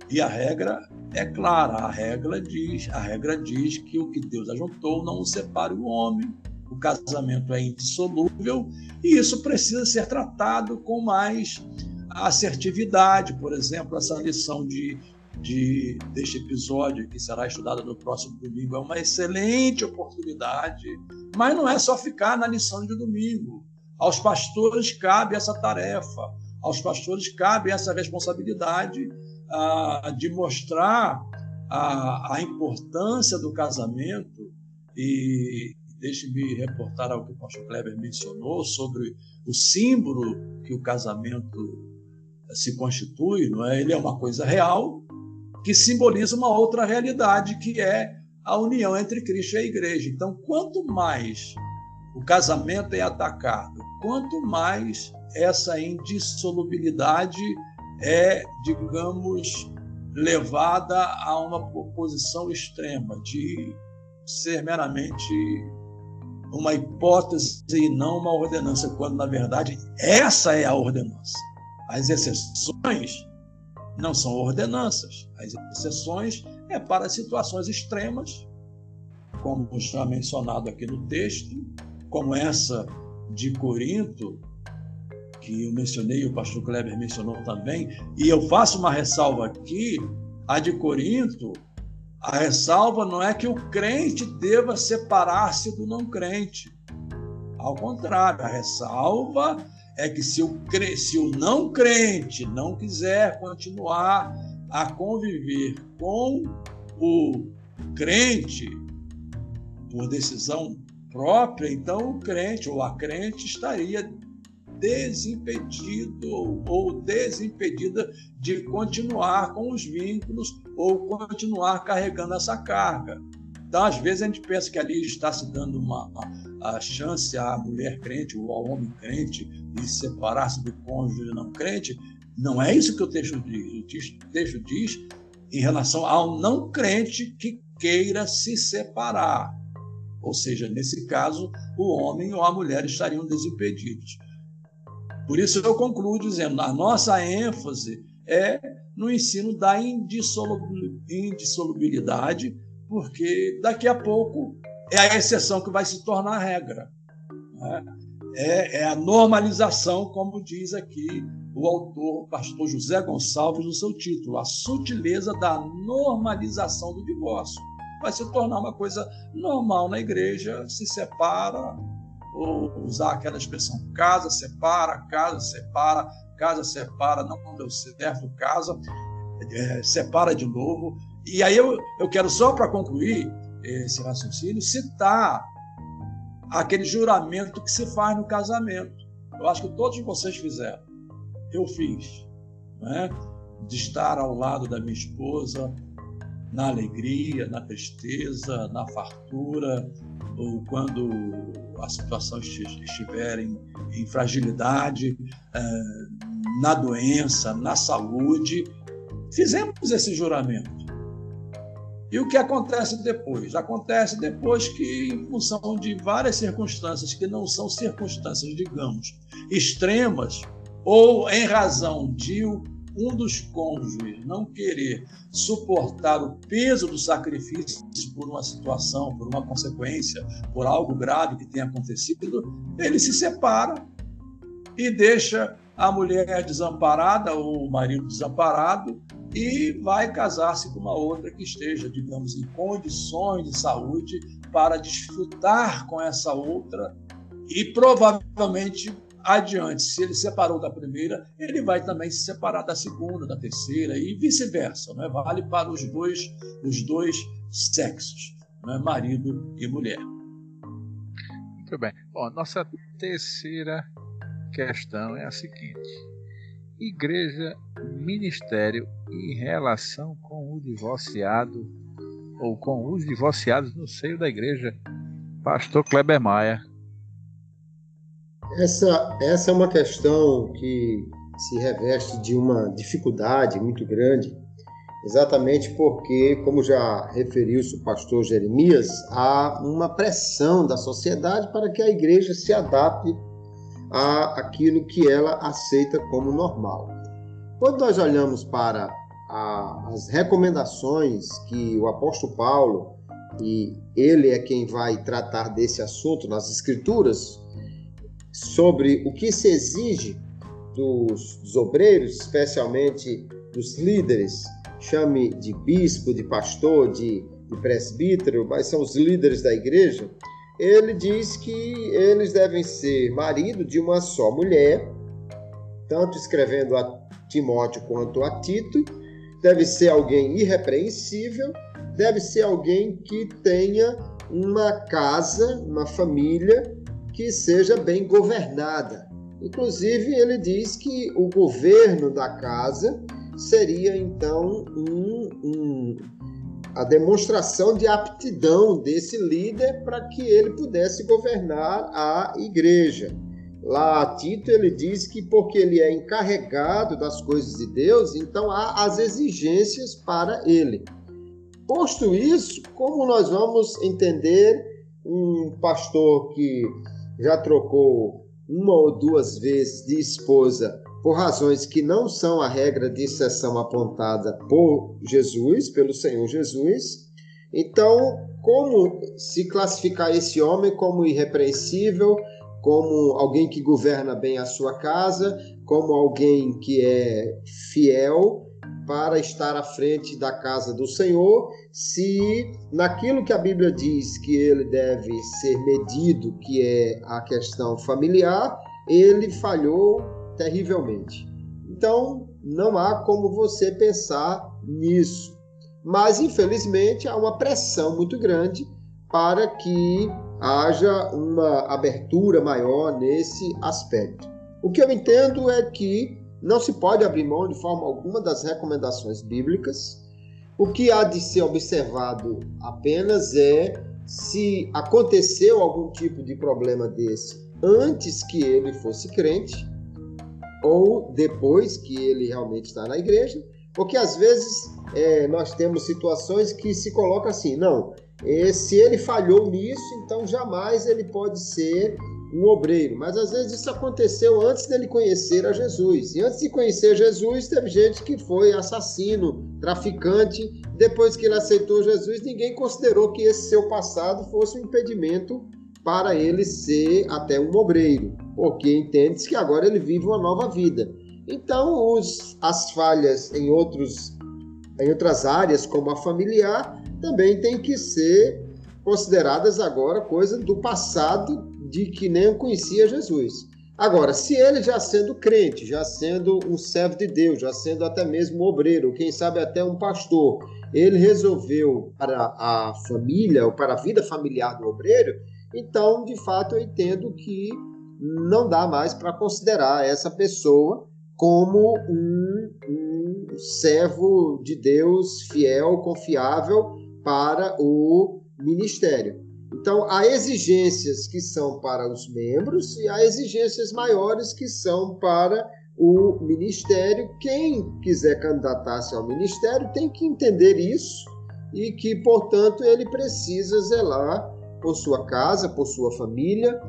Speaker 2: E a regra é clara, a regra diz, a regra diz que o que Deus ajuntou não o separe o homem. O casamento é indissolúvel e isso precisa ser tratado com mais assertividade, por exemplo, essa lição de de, deste episódio, que será estudado no próximo domingo, é uma excelente oportunidade, mas não é só ficar na lição de domingo. Aos pastores cabe essa tarefa, aos pastores cabe essa responsabilidade ah, de mostrar a, a importância do casamento e deixe-me reportar ao que o pastor Kleber mencionou sobre o símbolo que o casamento se constitui, não é? Ele é uma coisa real, que simboliza uma outra realidade, que é a união entre Cristo e a igreja. Então, quanto mais o casamento é atacado, quanto mais essa indissolubilidade é, digamos, levada a uma posição extrema de ser meramente uma hipótese e não uma ordenança, quando na verdade essa é a ordenança. As exceções não são ordenanças. As exceções é para situações extremas, como já mencionado aqui no texto, como essa de Corinto, que eu mencionei, o pastor Kleber mencionou também, e eu faço uma ressalva aqui, a de Corinto, a ressalva não é que o crente deva separar-se do não crente. Ao contrário, a ressalva é que se o, se o não crente não quiser continuar a conviver com o crente por decisão própria, então o crente ou a crente estaria desimpedido ou desimpedida de continuar com os vínculos ou continuar carregando essa carga. Então, às vezes, a gente pensa que ali está se dando uma, a chance à mulher crente ou ao homem crente de separar-se do cônjuge não crente. Não é isso que o texto diz. O texto diz em relação ao não crente que queira se separar. Ou seja, nesse caso, o homem ou a mulher estariam desimpedidos. Por isso eu concluo dizendo: a nossa ênfase é no ensino da indissolubilidade, porque daqui a pouco é a exceção que vai se tornar a regra. Né? É, é a normalização, como diz aqui o autor, o pastor José Gonçalves, no seu título, A Sutileza da Normalização do Divórcio. Vai se tornar uma coisa normal na igreja, se separa, ou usar aquela expressão casa, separa, casa, separa, casa, separa, não deu certo, casa, é, separa de novo. E aí eu, eu quero, só para concluir esse raciocínio, citar aquele juramento que se faz no casamento. Eu acho que todos vocês fizeram. Eu fiz. Né? De estar ao lado da minha esposa na alegria, na tristeza, na fartura, ou quando a situação estiver em, em fragilidade, eh, na doença, na saúde. Fizemos esse juramento. E o que acontece depois? Acontece depois que, em função de várias circunstâncias que não são circunstâncias, digamos, extremas, ou em razão de um dos cônjuges não querer suportar o peso do sacrifício por uma situação, por uma consequência, por algo grave que tenha acontecido, ele se separa e deixa a mulher desamparada ou o marido desamparado e vai casar-se com uma outra que esteja, digamos, em condições de saúde para desfrutar com essa outra e provavelmente adiante, se ele separou da primeira, ele vai também se separar da segunda, da terceira e vice-versa, né? Vale para os dois, os dois sexos, né? marido e mulher.
Speaker 1: Muito bem. Bom, nossa terceira questão é a seguinte: igreja, ministério e relação com o divorciado ou com os divorciados no seio da igreja. Pastor Kleber Maia.
Speaker 3: Essa, essa é uma questão que se reveste de uma dificuldade muito grande, exatamente porque, como já referiu-se o pastor Jeremias, há uma pressão da sociedade para que a igreja se adapte a aquilo que ela aceita como normal. Quando nós olhamos para a, as recomendações que o apóstolo Paulo, e ele é quem vai tratar desse assunto nas Escrituras, sobre o que se exige dos, dos obreiros, especialmente dos líderes, chame de bispo, de pastor, de, de presbítero, mas são os líderes da igreja ele diz que eles devem ser marido de uma só mulher, tanto escrevendo a Timóteo quanto a Tito, deve ser alguém irrepreensível, deve ser alguém que tenha uma casa, uma família que seja bem governada. Inclusive, ele diz que o governo da casa seria então um, um a demonstração de aptidão desse líder para que ele pudesse governar a igreja. Lá Tito ele diz que porque ele é encarregado das coisas de Deus, então há as exigências para ele. Posto isso, como nós vamos entender um pastor que já trocou uma ou duas vezes de esposa por razões que não são a regra de exceção apontada por Jesus, pelo Senhor Jesus. Então, como se classificar esse homem como irrepreensível, como alguém que governa bem a sua casa, como alguém que é fiel para estar à frente da casa do Senhor, se naquilo que a Bíblia diz que ele deve ser medido, que é a questão familiar, ele falhou terrivelmente. Então, não há como você pensar nisso. Mas, infelizmente, há uma pressão muito grande para que haja uma abertura maior nesse aspecto. O que eu entendo é que não se pode abrir mão de forma alguma das recomendações bíblicas. O que há de ser observado apenas é se aconteceu algum tipo de problema desse antes que ele fosse crente, ou depois que ele realmente está na igreja, porque às vezes é, nós temos situações que se coloca assim, não, E se ele falhou nisso, então jamais ele pode ser um obreiro. Mas às vezes isso aconteceu antes dele conhecer a Jesus. E antes de conhecer Jesus, teve gente que foi assassino, traficante. Depois que ele aceitou Jesus, ninguém considerou que esse seu passado fosse um impedimento para ele ser até um obreiro, porque entende que agora ele vive uma nova vida. Então, os, as falhas em, outros, em outras áreas, como a familiar, também tem que ser consideradas agora coisa do passado de que nem conhecia Jesus. Agora, se ele já sendo crente, já sendo um servo de Deus, já sendo até mesmo obreiro, quem sabe até um pastor, ele resolveu para a família ou para a vida familiar do obreiro, então, de fato, eu entendo que não dá mais para considerar essa pessoa como um, um servo de Deus fiel, confiável para o ministério. Então, há exigências que são para os membros e há exigências maiores que são para o ministério. Quem quiser candidatar-se ao ministério tem que entender isso e que, portanto, ele precisa zelar por sua casa, por sua família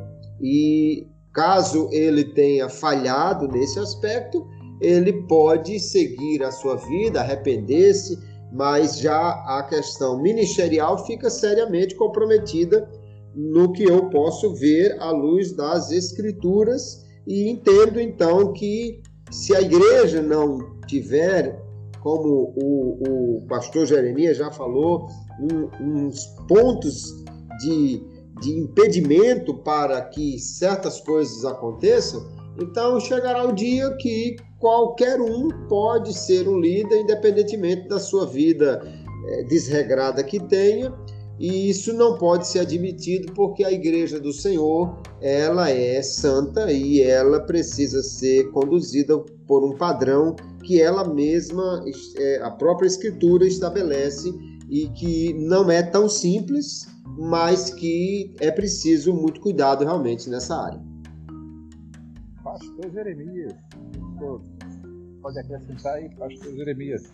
Speaker 3: e caso ele tenha falhado nesse aspecto, ele pode seguir a sua vida, arrepender-se, mas já a questão ministerial fica seriamente comprometida no que eu posso ver à luz das escrituras e entendo então que se a igreja não tiver, como o, o pastor Jeremias já falou, um, uns pontos de, de impedimento para que certas coisas aconteçam, então chegará o dia que qualquer um pode ser um líder, independentemente da sua vida é, desregrada que tenha, e isso não pode ser admitido porque a igreja do Senhor, ela é santa e ela precisa ser conduzida por um padrão que ela mesma, é, a própria escritura estabelece e que não é tão simples, mas que é preciso muito cuidado realmente nessa área.
Speaker 1: Pastor Jeremias, pode acrescentar aí, Pastor Jeremias.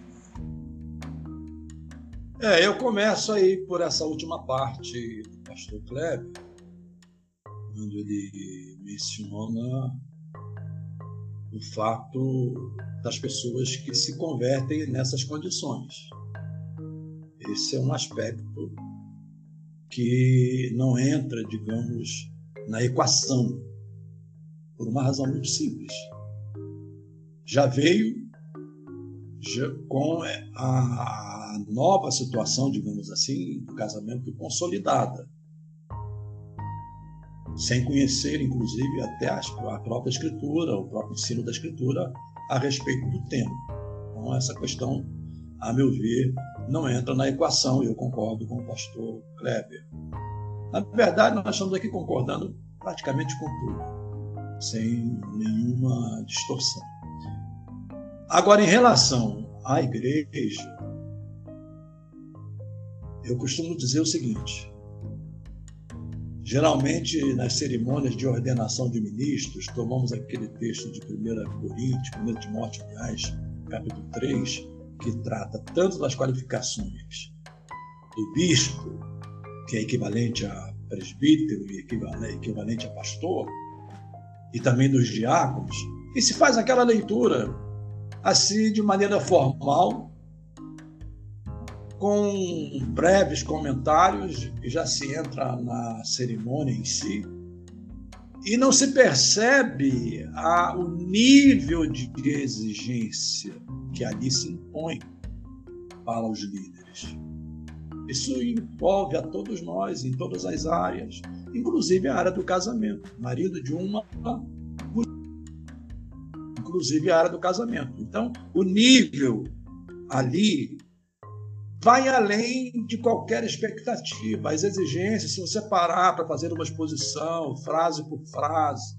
Speaker 2: É, eu começo aí por essa última parte do Pastor Kleber, quando ele menciona o fato das pessoas que se convertem nessas condições. Esse é um aspecto que não entra, digamos, na equação, por uma razão muito simples. Já veio já, com a nova situação, digamos assim, do casamento consolidada, sem conhecer, inclusive, até a própria escritura, o próprio ensino da escritura a respeito do tema. Então, essa questão, a meu ver, não entra na equação, e eu concordo com o pastor Kleber. Na verdade, nós estamos aqui concordando praticamente com tudo, sem nenhuma distorção. Agora, em relação à igreja, eu costumo dizer o seguinte: geralmente nas cerimônias de ordenação de ministros, tomamos aquele texto de 1 Coríntios, 1 Timóteo, aliás, capítulo 3, que trata tanto das qualificações do bispo, que é equivalente a presbítero e equivalente a pastor, e também dos diáconos, e se faz aquela leitura assim de maneira formal, com breves comentários, e já se entra na cerimônia em si, e não se percebe a, o nível de exigência que ali se impõe para os líderes. Isso envolve a todos nós, em todas as áreas, inclusive a área do casamento. Marido de uma, inclusive a área do casamento. Então, o nível ali vai além de qualquer expectativa. As exigências, se você parar para fazer uma exposição, frase por frase,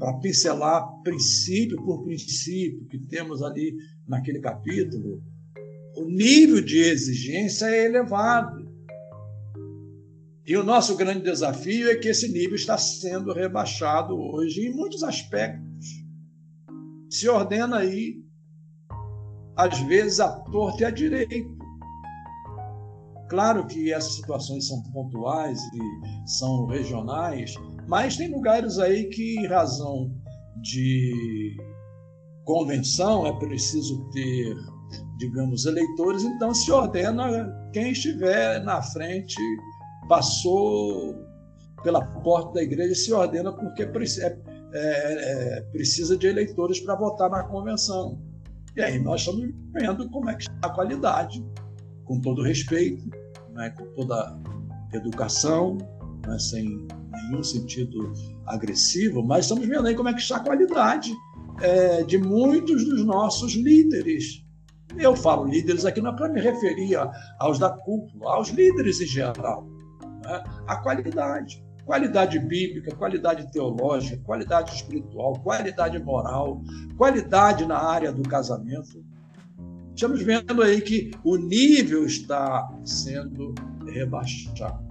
Speaker 2: para pincelar princípio por princípio que temos ali naquele capítulo, o nível de exigência é elevado. E o nosso grande desafio é que esse nível está sendo rebaixado hoje em muitos aspectos. Se ordena aí, às vezes, a torta e a direito. Claro que essas situações são pontuais e são regionais, mas tem lugares aí que, em razão de convenção, é preciso ter, digamos, eleitores, então se ordena quem estiver na frente, passou pela porta da igreja, se ordena porque é, é, é, precisa de eleitores para votar na convenção. E aí nós estamos vendo como é que está a qualidade, com todo respeito, né, com toda educação, né, sem nenhum sentido agressivo, mas estamos vendo aí como é que está a qualidade é, de muitos dos nossos líderes. Eu falo líderes aqui não é para me referir aos da cúpula, aos líderes em geral. Né? A qualidade qualidade bíblica, qualidade teológica, qualidade espiritual, qualidade moral, qualidade na área do casamento. Estamos vendo aí que o nível está sendo rebaixado,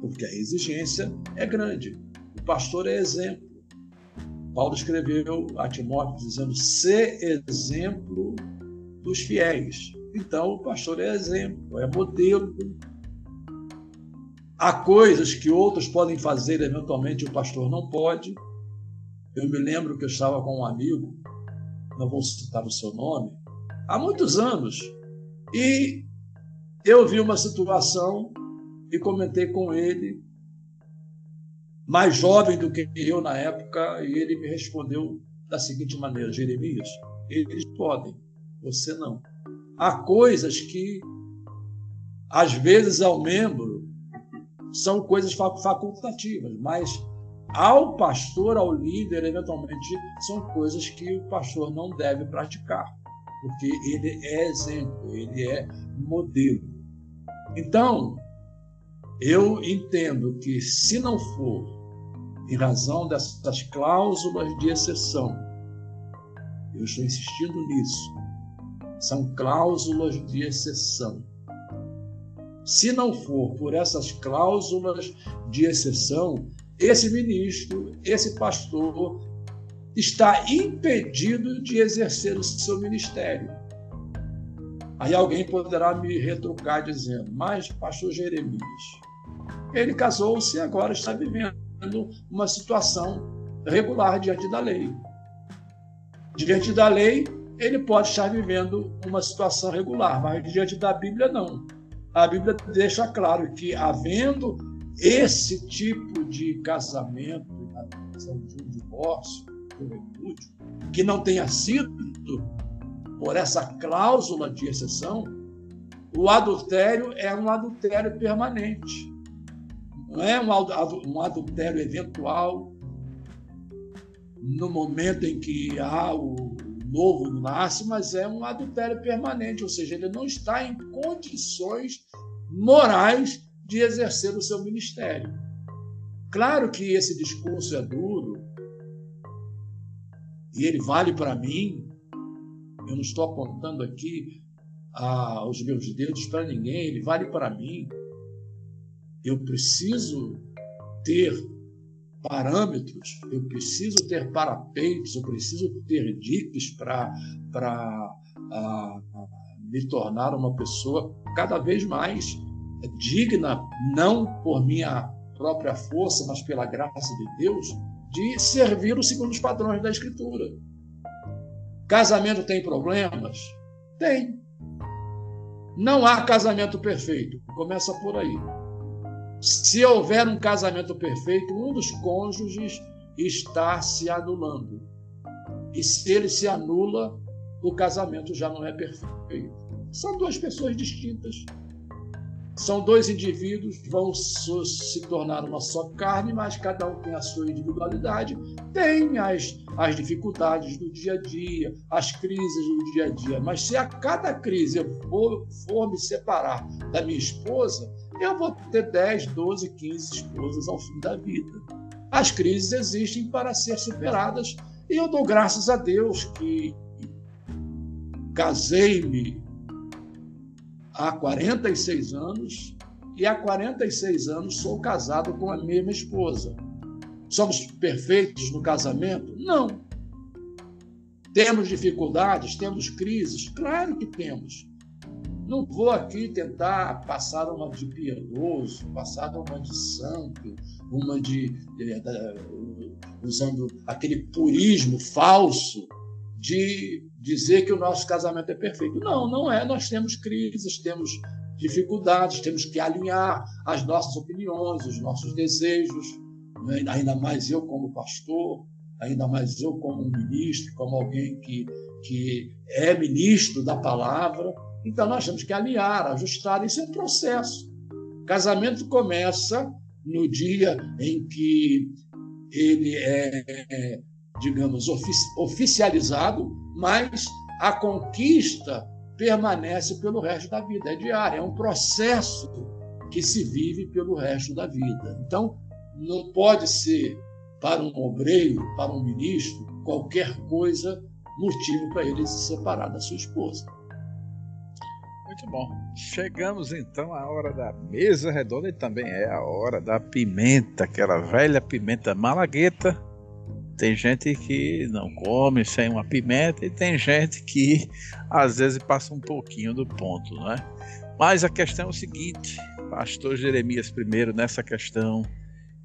Speaker 2: porque a exigência é grande. O pastor é exemplo. Paulo escreveu a Timóteo dizendo: ser exemplo dos fiéis. Então, o pastor é exemplo, é modelo Há coisas que outros podem fazer, eventualmente o pastor não pode. Eu me lembro que eu estava com um amigo, não vou citar o seu nome, há muitos anos, e eu vi uma situação e comentei com ele, mais jovem do que eu na época, e ele me respondeu da seguinte maneira: Jeremias, eles podem, você não. Há coisas que, às vezes, ao membro são coisas facultativas, mas ao pastor, ao líder, eventualmente, são coisas que o pastor não deve praticar, porque ele é exemplo, ele é modelo. Então, eu entendo que se não for em razão dessas cláusulas de exceção, eu estou insistindo nisso, são cláusulas de exceção. Se não for por essas cláusulas de exceção, esse ministro, esse pastor, está impedido de exercer o seu ministério. Aí alguém poderá me retrucar dizendo: Mas, pastor Jeremias, ele casou-se e agora está vivendo uma situação regular diante da lei. Diante da lei, ele pode estar vivendo uma situação regular, mas diante da Bíblia, não a Bíblia deixa claro que, havendo esse tipo de casamento, de um divórcio, de um repúdio, que não tenha sido por essa cláusula de exceção, o adultério é um adultério permanente. Não é um adultério eventual no momento em que há o novo nasce, mas é um adultério permanente, ou seja, ele não está em condições morais de exercer o seu ministério. Claro que esse discurso é duro e ele vale para mim. Eu não estou apontando aqui ah, os meus dedos para ninguém, ele vale para mim. Eu preciso ter parâmetros, eu preciso ter parapeitos, eu preciso ter dicas para me tornar uma pessoa cada vez mais digna, não por minha própria força, mas pela graça de Deus, de servir o segundo os padrões da Escritura. Casamento tem problemas? Tem. Não há casamento perfeito. Começa por aí. Se houver um casamento perfeito, um dos cônjuges está se anulando. E se ele se anula, o casamento já não é perfeito. São duas pessoas distintas. São dois indivíduos que vão se tornar uma só carne, mas cada um tem a sua individualidade, tem as, as dificuldades do dia a dia, as crises do dia a dia. Mas se a cada crise eu for, for me separar da minha esposa, eu vou ter 10, 12, 15 esposas ao fim da vida. As crises existem para ser superadas e eu dou graças a Deus que casei-me há 46 anos e há 46 anos sou casado com a mesma esposa. Somos perfeitos no casamento? Não. Temos dificuldades, temos crises? Claro que temos. Não vou aqui tentar passar uma de piedoso, passar uma de santo, uma de, de usando aquele purismo falso de dizer que o nosso casamento é perfeito. Não, não é. Nós temos crises, temos dificuldades, temos que alinhar as nossas opiniões, os nossos desejos. Né? Ainda mais eu, como pastor, ainda mais eu, como ministro, como alguém que, que é ministro da palavra. Então, nós temos que alinhar, ajustar. Isso é um processo. O casamento começa no dia em que ele é, digamos, oficializado, mas a conquista permanece pelo resto da vida, é diária, é um processo que se vive pelo resto da vida. Então, não pode ser para um obreiro, para um ministro, qualquer coisa motivo para ele se separar da sua esposa.
Speaker 1: Muito bom. Chegamos então à hora da mesa redonda e também é a hora da pimenta, aquela velha pimenta malagueta tem gente que não come sem uma pimenta e tem gente que às vezes passa um pouquinho do ponto, né? Mas a questão é o seguinte: Pastor Jeremias primeiro nessa questão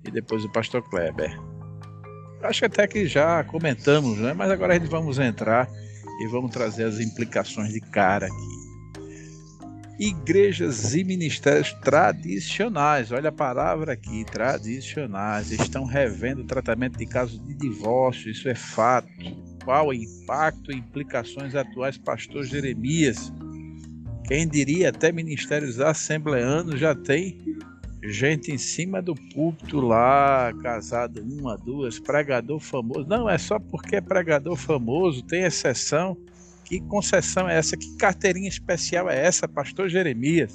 Speaker 1: e depois o Pastor Kleber. Acho que até que já comentamos, né? Mas agora a gente vamos entrar e vamos trazer as implicações de cara aqui igrejas e ministérios tradicionais, olha a palavra aqui, tradicionais, estão revendo o tratamento de casos de divórcio, isso é fato. Qual o impacto e implicações atuais, pastor Jeremias? Quem diria, até ministérios assembleanos já tem gente em cima do púlpito lá, casado uma, duas, pregador famoso. Não, é só porque é pregador famoso, tem exceção que concessão é essa? Que carteirinha especial é essa, pastor Jeremias?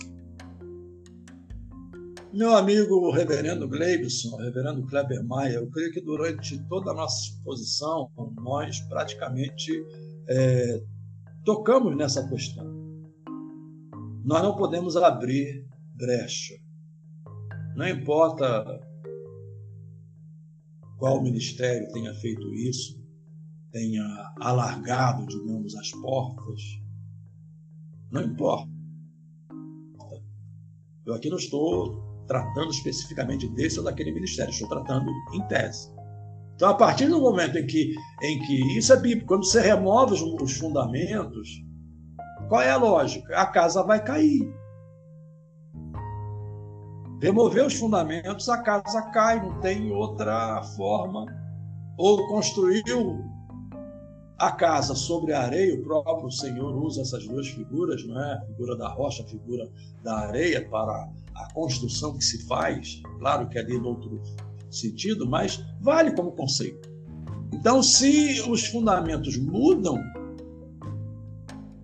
Speaker 2: Meu amigo reverendo Gleibson, reverendo Kleber Maia, eu creio que durante toda a nossa exposição, nós praticamente é, tocamos nessa questão. Nós não podemos abrir brecha. Não importa qual ministério tenha feito isso, tenha alargado, digamos, as portas. Não importa. Eu aqui não estou tratando especificamente desse ou daquele ministério, estou tratando em tese. Então, a partir do momento em que, em que isso é bíblico, quando você remove os, os fundamentos, qual é a lógica? A casa vai cair. Remover os fundamentos, a casa cai, não tem outra forma. Ou construiu a casa sobre a areia, o próprio Senhor usa essas duas figuras, não é? A figura da rocha, a figura da areia para a construção que se faz. Claro que ali no outro sentido, mas vale como conceito. Então, se os fundamentos mudam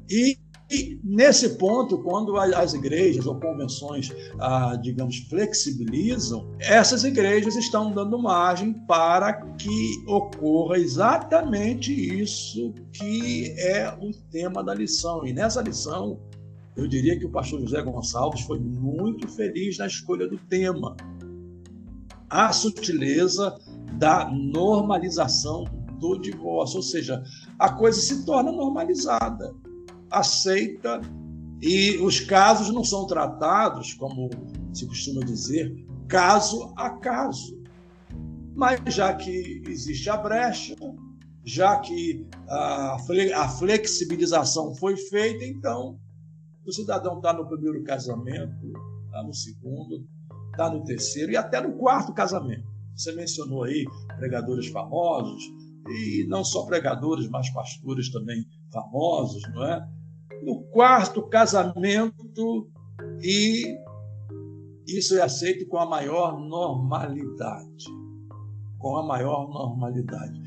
Speaker 2: e nesse ponto, quando as igrejas ou convenções, ah, digamos, flexibilizam, essas igrejas estão dando margem para que ocorra exatamente isso que é o tema da lição. E nessa lição, eu diria que o pastor José Gonçalves foi muito feliz na escolha do tema. A sutileza da normalização do divórcio, ou seja, a coisa se torna normalizada aceita e os casos não são tratados, como se costuma dizer, caso a caso. Mas já que existe a brecha, já que a flexibilização foi feita, então o cidadão está no primeiro casamento, está no segundo, está no terceiro e até no quarto casamento. Você mencionou aí pregadores famosos, e não só pregadores, mas pastores também famosos, não é? No quarto casamento e isso é aceito com a maior normalidade. Com a maior normalidade.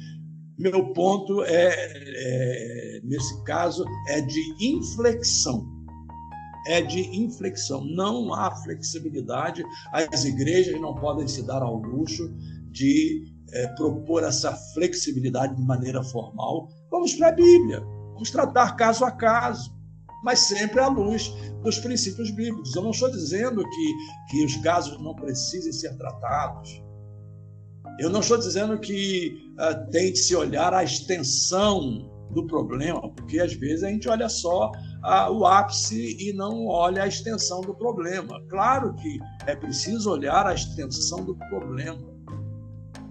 Speaker 2: Meu ponto é, é nesse caso, é de inflexão. É de inflexão. Não há flexibilidade. As igrejas não podem se dar ao luxo de é, propor essa flexibilidade de maneira formal. Vamos para a Bíblia. Vamos tratar caso a caso mas sempre à luz dos princípios bíblicos. Eu não estou dizendo que, que os casos não precisem ser tratados. Eu não estou dizendo que uh, tem de se olhar a extensão do problema, porque às vezes a gente olha só a, o ápice e não olha a extensão do problema. Claro que é preciso olhar a extensão do problema.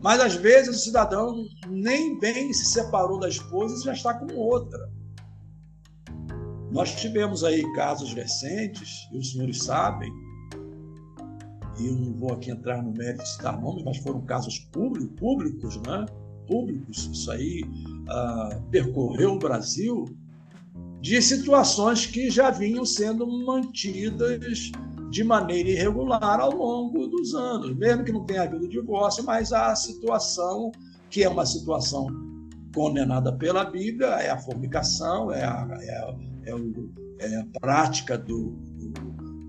Speaker 2: Mas às vezes o cidadão nem bem se separou da esposa e já está com outra. Nós tivemos aí casos recentes, e os senhores sabem, e eu não vou aqui entrar no mérito de citar nomes, mas foram casos públicos, né? Públicos, isso aí uh, percorreu o Brasil, de situações que já vinham sendo mantidas de maneira irregular ao longo dos anos, mesmo que não tenha havido divórcio, mas a situação, que é uma situação condenada pela Bíblia, é a fornicação, é a, é é o, é a prática do,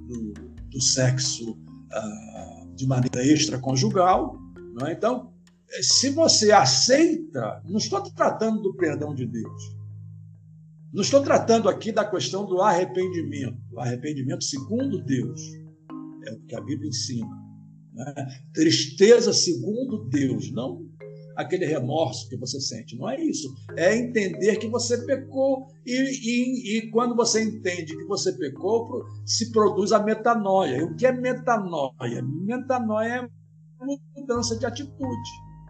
Speaker 2: do, do, sexo uh, de maneira extraconjugal. É? Então, se você aceita, não estou tratando do perdão de Deus. Não estou tratando aqui da questão do arrependimento. O arrependimento segundo Deus é o que a Bíblia ensina. Né? Tristeza segundo Deus, não aquele remorso que você sente. Não é isso. É entender que você pecou e, e, e quando você entende que você pecou, se produz a metanoia. E o que é metanoia? Metanoia é mudança de atitude,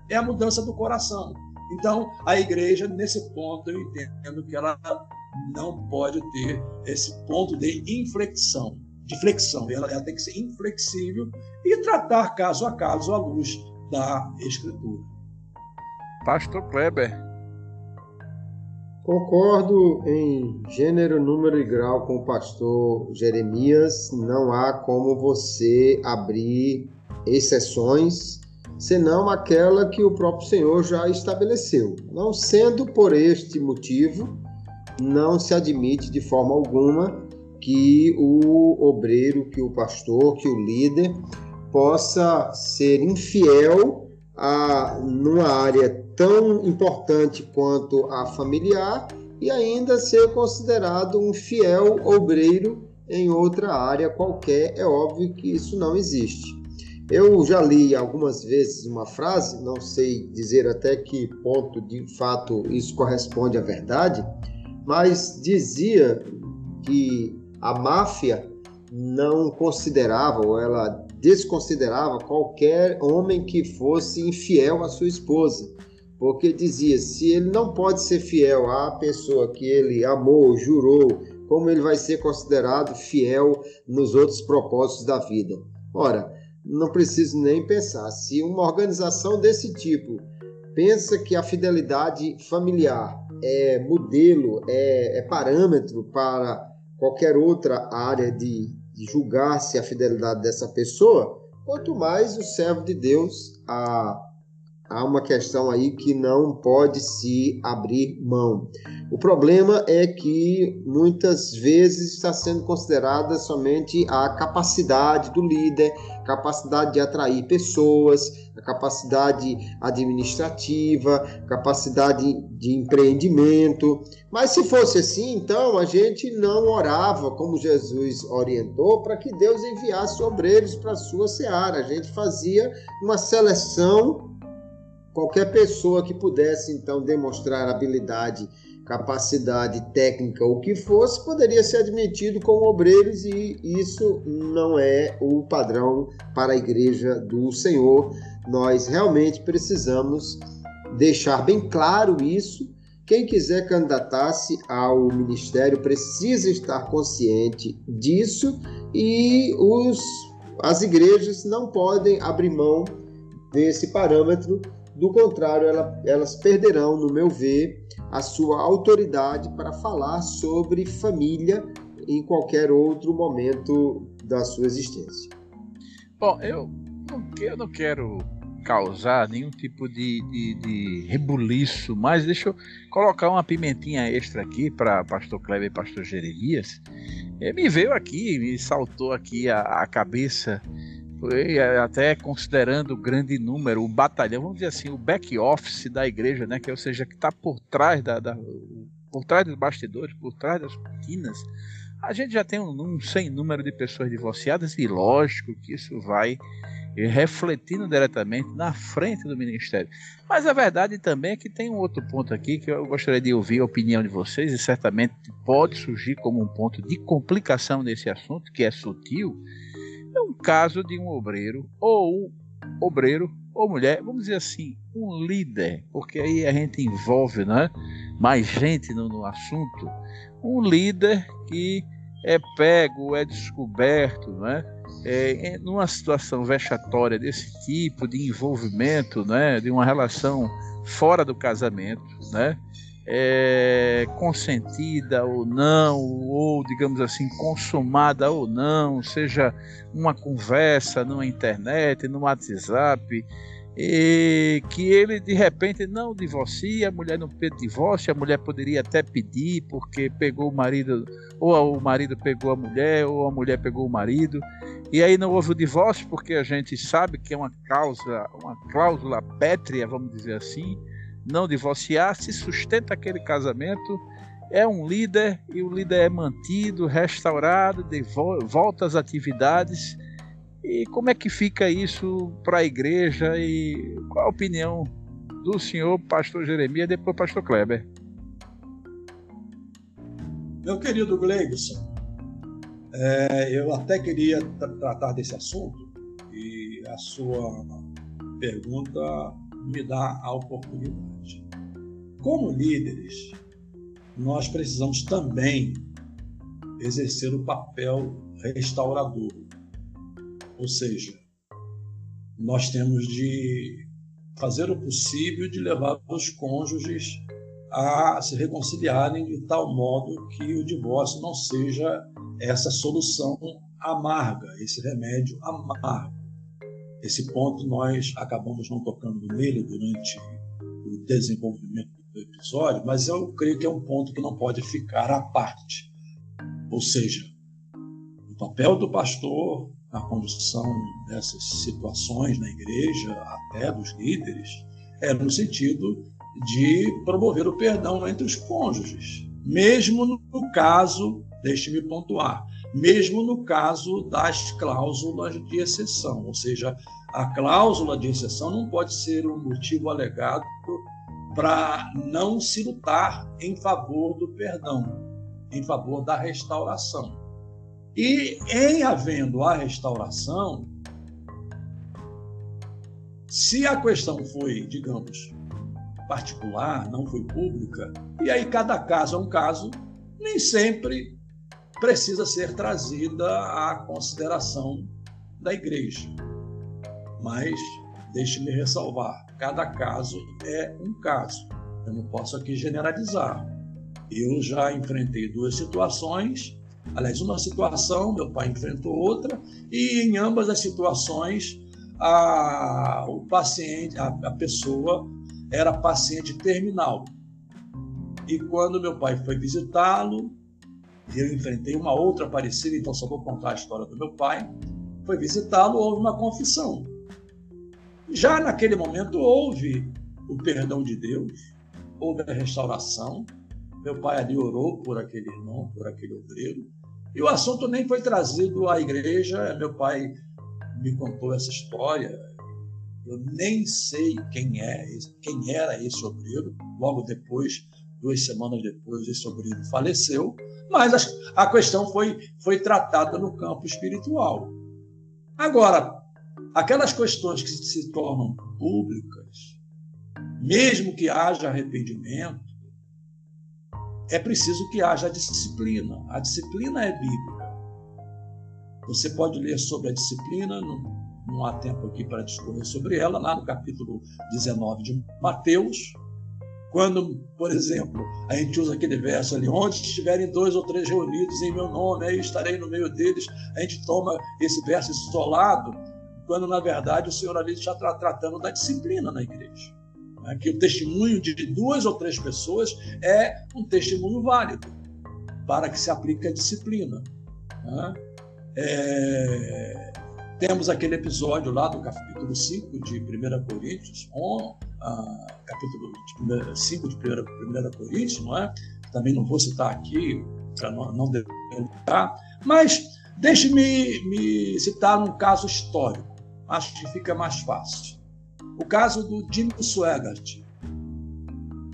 Speaker 2: é a mudança do coração. Então, a igreja, nesse ponto, eu entendo que ela não pode ter esse ponto de inflexão, de flexão. Ela, ela tem que ser inflexível e tratar caso a caso à luz da Escritura.
Speaker 1: Pastor Kleber.
Speaker 3: Concordo em gênero, número e grau com o pastor Jeremias. Não há como você abrir exceções, senão aquela que o próprio Senhor já estabeleceu. Não sendo por este motivo, não se admite de forma alguma que o obreiro, que o pastor, que o líder possa ser infiel a, numa área tão importante quanto a familiar e ainda ser considerado um fiel obreiro em outra área qualquer. É óbvio que isso não existe. Eu já li algumas vezes uma frase, não sei dizer até que ponto de fato isso corresponde à verdade, mas dizia que a máfia não considerava, ou ela desconsiderava qualquer homem que fosse infiel à sua esposa porque dizia: se ele não pode ser fiel à pessoa que ele amou, jurou, como ele vai ser considerado fiel nos outros propósitos da vida? Ora, não preciso nem pensar. Se uma organização desse tipo pensa que a fidelidade familiar é modelo, é, é parâmetro para qualquer outra área de, de julgar se a fidelidade dessa pessoa, quanto mais o servo de Deus, a há uma questão aí que não pode se abrir mão. O problema é que muitas vezes está sendo considerada somente a capacidade do líder, capacidade de atrair pessoas, a capacidade administrativa, capacidade de empreendimento. Mas se fosse assim, então a gente não orava como Jesus orientou para que Deus enviasse obreiros para a sua seara. A gente fazia uma seleção Qualquer pessoa que pudesse então demonstrar habilidade, capacidade técnica, o que fosse, poderia ser admitido como obreiros e isso não é o padrão para a igreja do Senhor. Nós realmente precisamos deixar bem claro isso. Quem quiser candidatar-se ao ministério precisa estar consciente disso e os, as igrejas não podem abrir mão desse parâmetro do contrário, ela, elas perderão, no meu ver, a sua autoridade para falar sobre família em qualquer outro momento da sua existência.
Speaker 1: Bom, eu não, eu não quero causar nenhum tipo de, de, de, rebuliço, mas deixa eu colocar uma pimentinha extra aqui para pastor Kleber e pastor Jeremias. É, me veio aqui, me saltou aqui a, a cabeça é, até considerando o grande número, o batalhão, vamos dizer assim, o back office da igreja, né? Que ou seja, que está por trás da, da, por trás dos bastidores, por trás das cortinas. A gente já tem um, um sem número de pessoas divorciadas e lógico que isso vai refletindo diretamente na frente do ministério. Mas a verdade também é que tem um outro ponto aqui que eu gostaria de ouvir a opinião de vocês, e certamente pode surgir como um ponto de complicação nesse assunto, que é sutil. É um caso de um obreiro, ou obreiro, ou mulher, vamos dizer assim, um líder, porque aí a gente envolve né, mais gente no, no assunto. Um líder que é pego, é descoberto, né? É, numa situação vexatória desse tipo, de envolvimento, né? de uma relação fora do casamento, né? É, consentida ou não, ou digamos assim, consumada ou não, seja uma conversa numa internet, no WhatsApp, e que ele de repente não divorcia, a mulher não pede divórcio, a mulher poderia até pedir porque pegou o marido, ou o marido pegou a mulher, ou a mulher pegou o marido, e aí não houve o divórcio porque a gente sabe que é uma cláusula, uma cláusula pétrea, vamos dizer assim, não divorciar, se sustenta aquele casamento, é um líder e o líder é mantido, restaurado, volta às atividades e como é que fica isso para a igreja e qual a opinião do senhor pastor Jeremias e depois pastor Kleber?
Speaker 2: Meu querido Gleibson, é, eu até queria tratar desse assunto e a sua pergunta me dá a oportunidade. Como líderes, nós precisamos também exercer o papel restaurador ou seja, nós temos de fazer o possível de levar os cônjuges a se reconciliarem de tal modo que o divórcio não seja essa solução amarga, esse remédio amargo. Esse ponto nós acabamos não tocando nele durante o desenvolvimento do episódio, mas eu creio que é um ponto que não pode ficar à parte. Ou seja, o papel do pastor na condução dessas situações na igreja, até dos líderes, é no sentido de promover o perdão entre os cônjuges, mesmo no caso, deixe-me pontuar, mesmo no caso das cláusulas de exceção, ou seja, a cláusula de exceção não pode ser um motivo alegado para não se lutar em favor do perdão, em favor da restauração. E em havendo a restauração, se a questão foi, digamos, particular, não foi pública, e aí cada caso é um caso, nem sempre precisa ser trazida à consideração da igreja. Mas deixe-me ressalvar, cada caso é um caso. Eu não posso aqui generalizar. Eu já enfrentei duas situações Aliás, uma situação, meu pai enfrentou outra, e em ambas as situações, a, o paciente, a, a pessoa era paciente terminal. E quando meu pai foi visitá-lo, eu enfrentei uma outra parecida, então só vou contar a história do meu pai. Foi visitá-lo, houve uma confissão. Já naquele momento houve o perdão de Deus, houve a restauração. Meu pai ali orou por aquele irmão, por aquele obreiro. E o assunto nem foi trazido à igreja. Meu pai me contou essa história. Eu nem sei quem é, quem era esse obreiro. Logo depois, duas semanas depois, esse obreiro faleceu. Mas a, questão foi, foi tratada no campo espiritual. Agora, aquelas questões que se tornam públicas, mesmo que haja arrependimento, é preciso que haja disciplina. A disciplina é bíblica. Você pode ler sobre a disciplina, não há tempo aqui para discorrer sobre ela, lá no capítulo 19 de Mateus, quando, por exemplo, a gente usa aquele verso ali, onde estiverem dois ou três reunidos em meu nome, aí estarei no meio deles. A gente toma esse verso isolado, quando na verdade o Senhor ali está tratando da disciplina na igreja né, que o testemunho de duas ou três pessoas é um testemunho válido para que se aplique a disciplina. Né? É, temos aquele episódio lá do capítulo 5 de 1 Coríntios, on, capítulo de 5 de 1 Coríntios, não é? Também não vou citar aqui para não, não delimitar, mas deixe-me me citar um caso histórico acho que fica mais fácil. O caso do Jim Swaggart.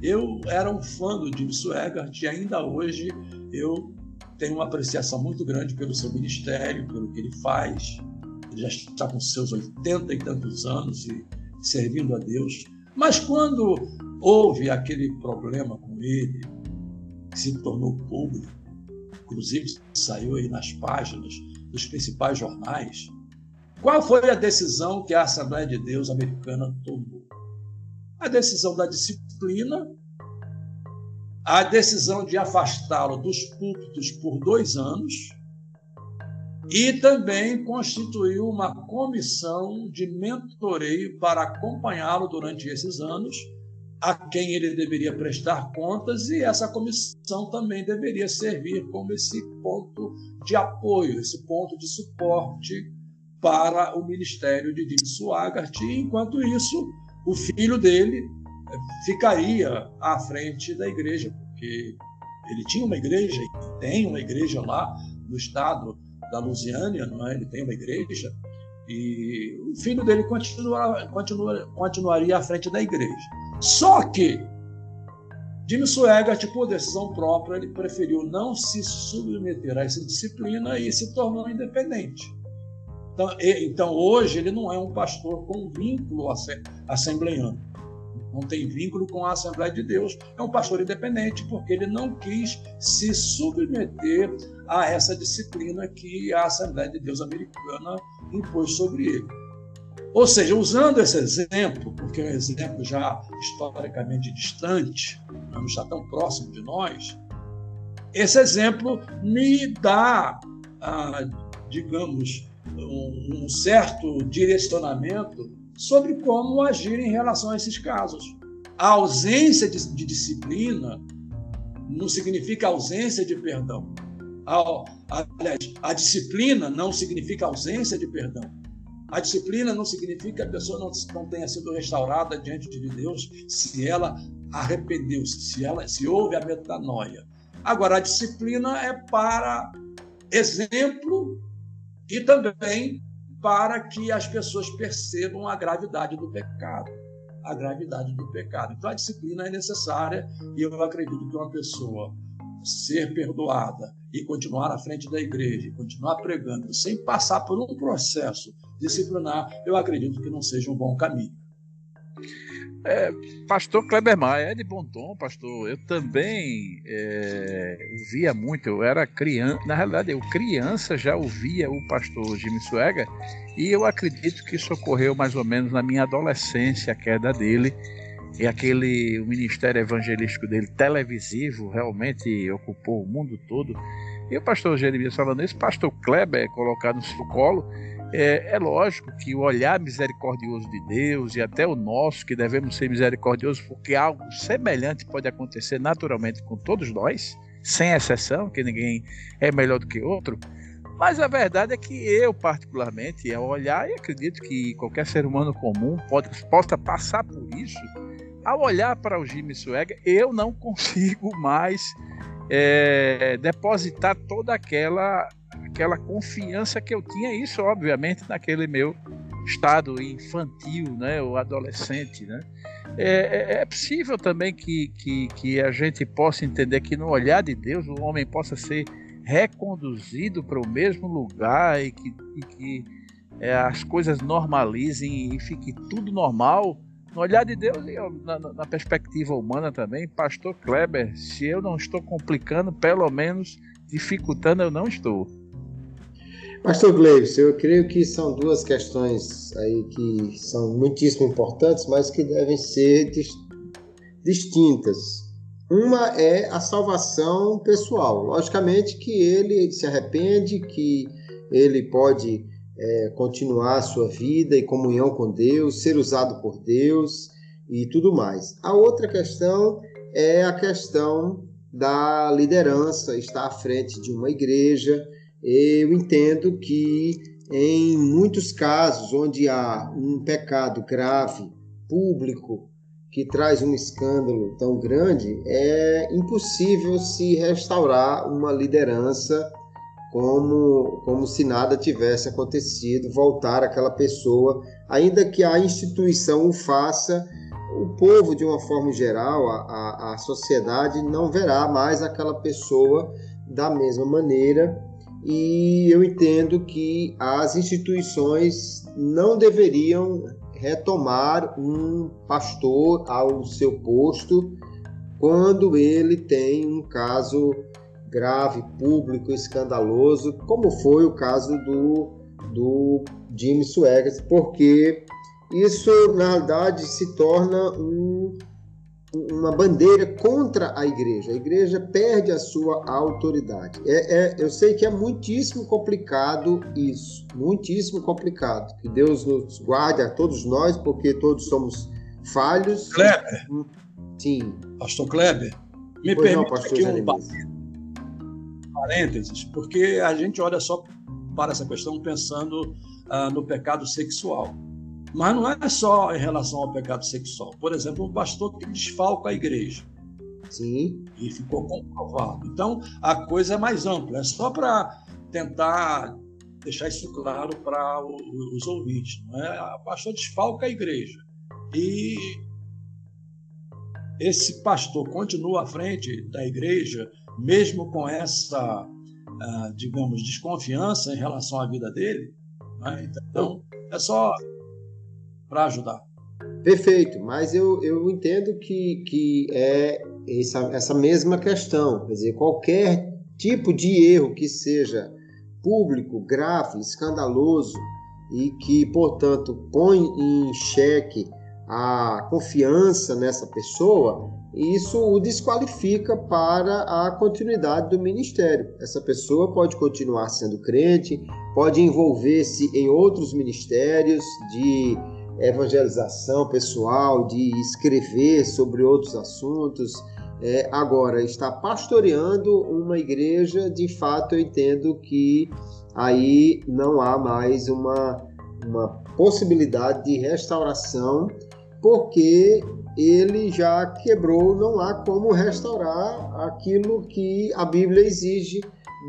Speaker 2: Eu era um fã do Jim Swaggart e ainda hoje eu tenho uma apreciação muito grande pelo seu ministério, pelo que ele faz. Ele já está com seus oitenta e tantos anos e servindo a Deus. Mas quando houve aquele problema com ele, que se tornou público, inclusive saiu aí nas páginas dos principais jornais, qual foi a decisão que a Assembleia de Deus americana tomou? A decisão da disciplina, a decisão de afastá-lo dos púlpitos por dois anos e também constituiu uma comissão de mentoreio para acompanhá-lo durante esses anos, a quem ele deveria prestar contas, e essa comissão também deveria servir como esse ponto de apoio, esse ponto de suporte para o ministério de Jim Swaggart. Enquanto isso, o filho dele ficaria à frente da igreja, porque ele tinha uma igreja, tem uma igreja lá no estado da Lusiânia, é? ele tem uma igreja, e o filho dele continua, continua, continuaria à frente da igreja. Só que Jimmy Swaggart, por decisão própria, ele preferiu não se submeter a essa disciplina e se tornou independente. Então, então hoje ele não é um pastor com vínculo assembleiano não tem vínculo com a Assembleia de Deus, é um pastor independente, porque ele não quis se submeter a essa disciplina que a Assembleia de Deus americana impôs sobre ele. Ou seja, usando esse exemplo, porque é um exemplo já historicamente distante, não está tão próximo de nós, esse exemplo me dá, ah, digamos, um, um certo direcionamento sobre como agir em relação a esses casos. A ausência de, de disciplina não significa ausência de perdão. A, a, a, disciplina não significa ausência de perdão. A disciplina não significa que a pessoa não, não tenha sido restaurada diante de Deus se ela arrependeu-se, se ela se houve a metanoia. Agora, a disciplina é para exemplo e também para que as pessoas percebam a gravidade do pecado. A gravidade do pecado. Então, a disciplina é necessária e eu acredito que uma pessoa ser perdoada e continuar à frente da igreja, continuar pregando, sem passar por um processo disciplinar, eu acredito que não seja um bom caminho.
Speaker 1: É, pastor Kleber Maia, é de bom tom, pastor. Eu também é, ouvia muito, eu era criança, na realidade, eu criança já ouvia o pastor Jimmy Suega e eu acredito que isso ocorreu mais ou menos na minha adolescência, a queda dele. E aquele o ministério evangelístico dele, televisivo, realmente ocupou o mundo todo. E o pastor Jeremias falando isso, pastor Kleber colocado no seu colo, é, é, lógico que o olhar misericordioso de Deus e até o nosso, que devemos ser misericordiosos, porque algo semelhante pode acontecer naturalmente com todos nós, sem exceção, que ninguém é melhor do que outro. Mas a verdade é que eu, particularmente, ao olhar, e acredito que qualquer ser humano comum pode, possa passar por isso, ao olhar para o Jimmy Swagger, eu não [laughs] consigo mais é, depositar toda aquela aquela confiança que eu tinha, isso obviamente naquele meu estado infantil, né, ou adolescente, né. É, é, é possível também que, que, que a gente possa entender que no olhar de Deus o homem possa ser reconduzido para o mesmo lugar e que, e que é, as coisas normalizem e fique tudo normal no olhar de Deus e na, na, perspectiva humana também, Pastor Kleber, se eu não estou complicando, pelo menos dificultando, eu não estou.
Speaker 3: Pastor Gleison, eu creio que são duas questões aí que são muitíssimo importantes, mas que devem ser distintas. Uma é a salvação pessoal. Logicamente que ele se arrepende, que ele pode é, continuar a sua vida em comunhão com Deus, ser usado por Deus e tudo mais. A outra questão é a questão da liderança, estar à frente de uma igreja, eu entendo que em muitos casos onde há um pecado grave, público, que traz um escândalo tão grande, é impossível se restaurar uma liderança como, como se nada tivesse acontecido, voltar aquela pessoa, ainda que a instituição o faça, o povo, de uma forma geral, a, a, a sociedade, não verá mais aquela pessoa da mesma maneira. E eu entendo que as instituições não deveriam retomar um pastor ao seu posto quando ele tem um caso grave, público, escandaloso, como foi o caso do, do Jimmy Swaggart, porque isso, na realidade, se torna um, uma bandeira contra a igreja. A igreja perde a sua autoridade. É, é, eu sei que é muitíssimo complicado isso, muitíssimo complicado. Que Deus nos guarde a todos nós, porque todos somos falhos.
Speaker 2: Kleber.
Speaker 3: Sim.
Speaker 2: Pastor Kleber, me pois permita não, aqui um parênteses, porque a gente olha só para essa questão pensando ah, no pecado sexual. Mas não é só em relação ao pecado sexual. Por exemplo, um pastor que desfalca a igreja.
Speaker 3: Sim.
Speaker 2: E ficou comprovado. Então, a coisa é mais ampla. É só para tentar deixar isso claro para os ouvintes. Não é? A pastor desfalca a igreja. E esse pastor continua à frente da igreja, mesmo com essa, ah, digamos, desconfiança em relação à vida dele. Né? Então, é só para ajudar.
Speaker 3: Perfeito, mas eu, eu entendo que, que é essa, essa mesma questão. Quer dizer, qualquer tipo de erro que seja público, grave, escandaloso e que, portanto, põe em xeque a confiança nessa pessoa, isso o desqualifica para a continuidade do ministério. Essa pessoa pode continuar sendo crente, pode envolver-se em outros ministérios de evangelização pessoal, de escrever sobre outros assuntos. É, agora, está pastoreando uma igreja, de fato, eu entendo que aí não há mais uma, uma possibilidade de restauração porque ele já quebrou, não há como restaurar aquilo que a Bíblia exige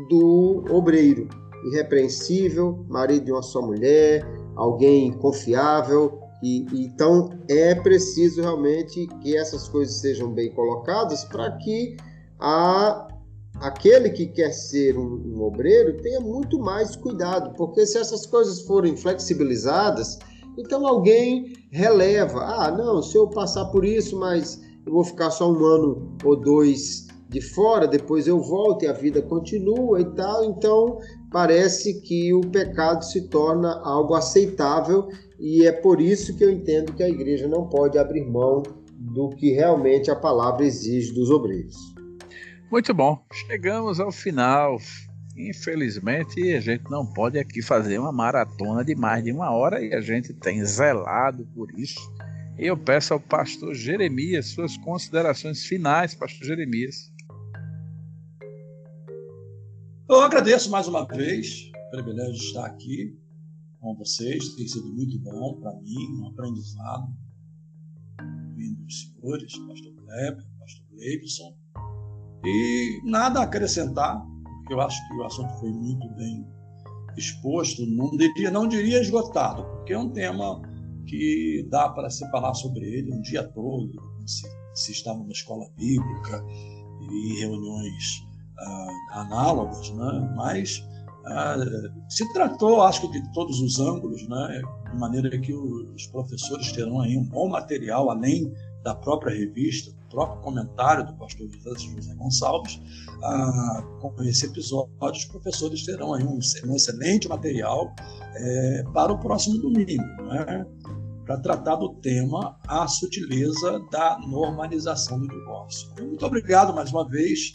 Speaker 3: do obreiro. Irrepreensível, marido de uma só mulher, alguém confiável. E, então é preciso realmente que essas coisas sejam bem colocadas para que a, aquele que quer ser um, um obreiro tenha muito mais cuidado, porque se essas coisas forem flexibilizadas, então alguém releva. Ah, não, se eu passar por isso, mas eu vou ficar só um ano ou dois de fora, depois eu volto e a vida continua e tal. Então parece que o pecado se torna algo aceitável e é por isso que eu entendo que a igreja não pode abrir mão do que realmente a palavra exige dos obreiros.
Speaker 1: Muito bom, chegamos ao final. Infelizmente, a gente não pode aqui fazer uma maratona de mais de uma hora e a gente tem zelado por isso. Eu peço ao pastor Jeremias suas considerações finais, pastor Jeremias.
Speaker 2: Eu agradeço mais uma vez o privilégio de estar aqui com vocês. Tem sido muito bom para mim, um aprendizado. Vindo dos senhores, pastor Kleber, pastor Leibson. E nada a acrescentar eu acho que o assunto foi muito bem exposto, não diria, não diria esgotado, porque é um tema que dá para se falar sobre ele um dia todo, se, se estava na escola bíblica e reuniões ah, análogas, né? mas ah, se tratou, acho que de todos os ângulos, né? de maneira que os professores terão aí um bom material, além da própria revista, do próprio comentário do pastor José Gonçalves, ah, com esse episódio, os professores terão aí um, um excelente material é, para o próximo domingo, né? para tratar do tema a sutileza da normalização do divórcio. Muito obrigado mais uma vez.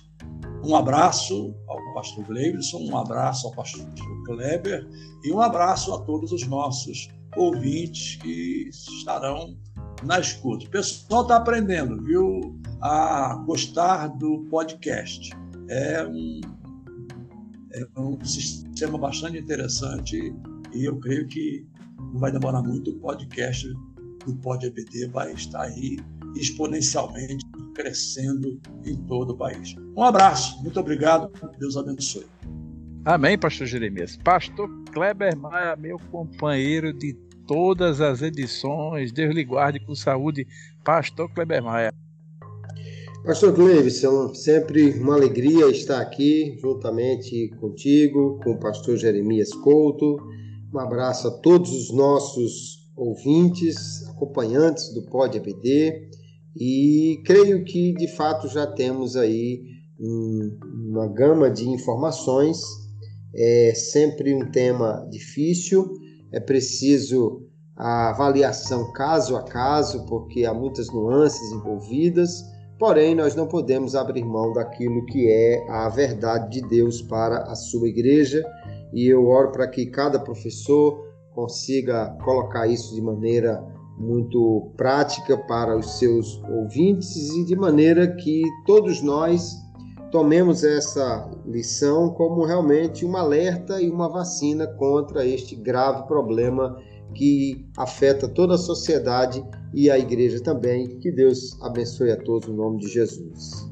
Speaker 2: Um abraço ao pastor Gleibson, um abraço ao pastor Kleber e um abraço a todos os nossos ouvintes que estarão na escuta. O pessoal está aprendendo, viu, a gostar do podcast. É um, é um sistema bastante interessante e eu creio que não vai demorar muito. O podcast do Pod EBD vai estar aí exponencialmente crescendo em todo o país. Um abraço, muito obrigado, Deus abençoe.
Speaker 1: Amém, pastor Jeremias. Pastor Kleber Maia, meu companheiro de todas as edições, Deus lhe guarde com saúde, pastor Kleber Maia.
Speaker 3: Pastor Cleveson, sempre uma alegria estar aqui juntamente contigo, com o pastor Jeremias Couto. Um abraço a todos os nossos ouvintes, acompanhantes do Pod ABD e creio que de fato já temos aí um, uma gama de informações. É sempre um tema difícil, é preciso a avaliação caso a caso, porque há muitas nuances envolvidas, porém nós não podemos abrir mão daquilo que é a verdade de Deus para a sua igreja, e eu oro para que cada professor consiga colocar isso de maneira muito prática para os seus ouvintes e de maneira que todos nós tomemos essa lição como realmente um alerta e uma vacina contra este grave problema que afeta toda a sociedade e a igreja também. Que Deus abençoe a todos no nome de Jesus.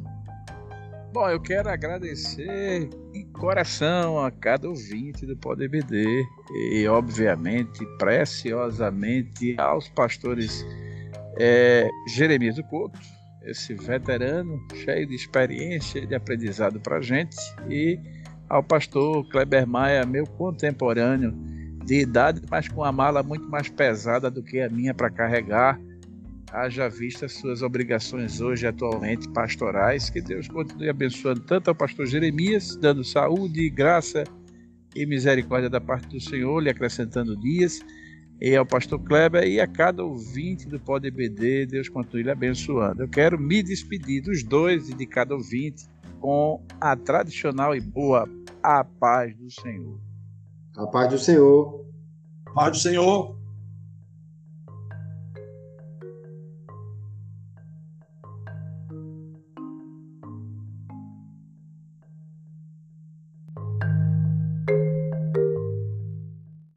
Speaker 1: Bom, eu quero agradecer de coração a cada ouvinte do Poder BD e, obviamente, preciosamente aos pastores é, Jeremias do Couto, esse veterano cheio de experiência e de aprendizado para gente, e ao pastor Kleber Maia, meu contemporâneo de idade, mas com a mala muito mais pesada do que a minha para carregar, haja vista suas obrigações hoje, atualmente pastorais. Que Deus continue abençoando tanto ao pastor Jeremias, dando saúde, graça e misericórdia da parte do Senhor, lhe acrescentando dias e ao pastor Kleber e a cada ouvinte do Pod EBD, Deus continue lhe abençoando. Eu quero me despedir dos dois e de cada ouvinte com a tradicional e boa a paz do Senhor.
Speaker 3: A paz do Senhor.
Speaker 2: A paz do Senhor.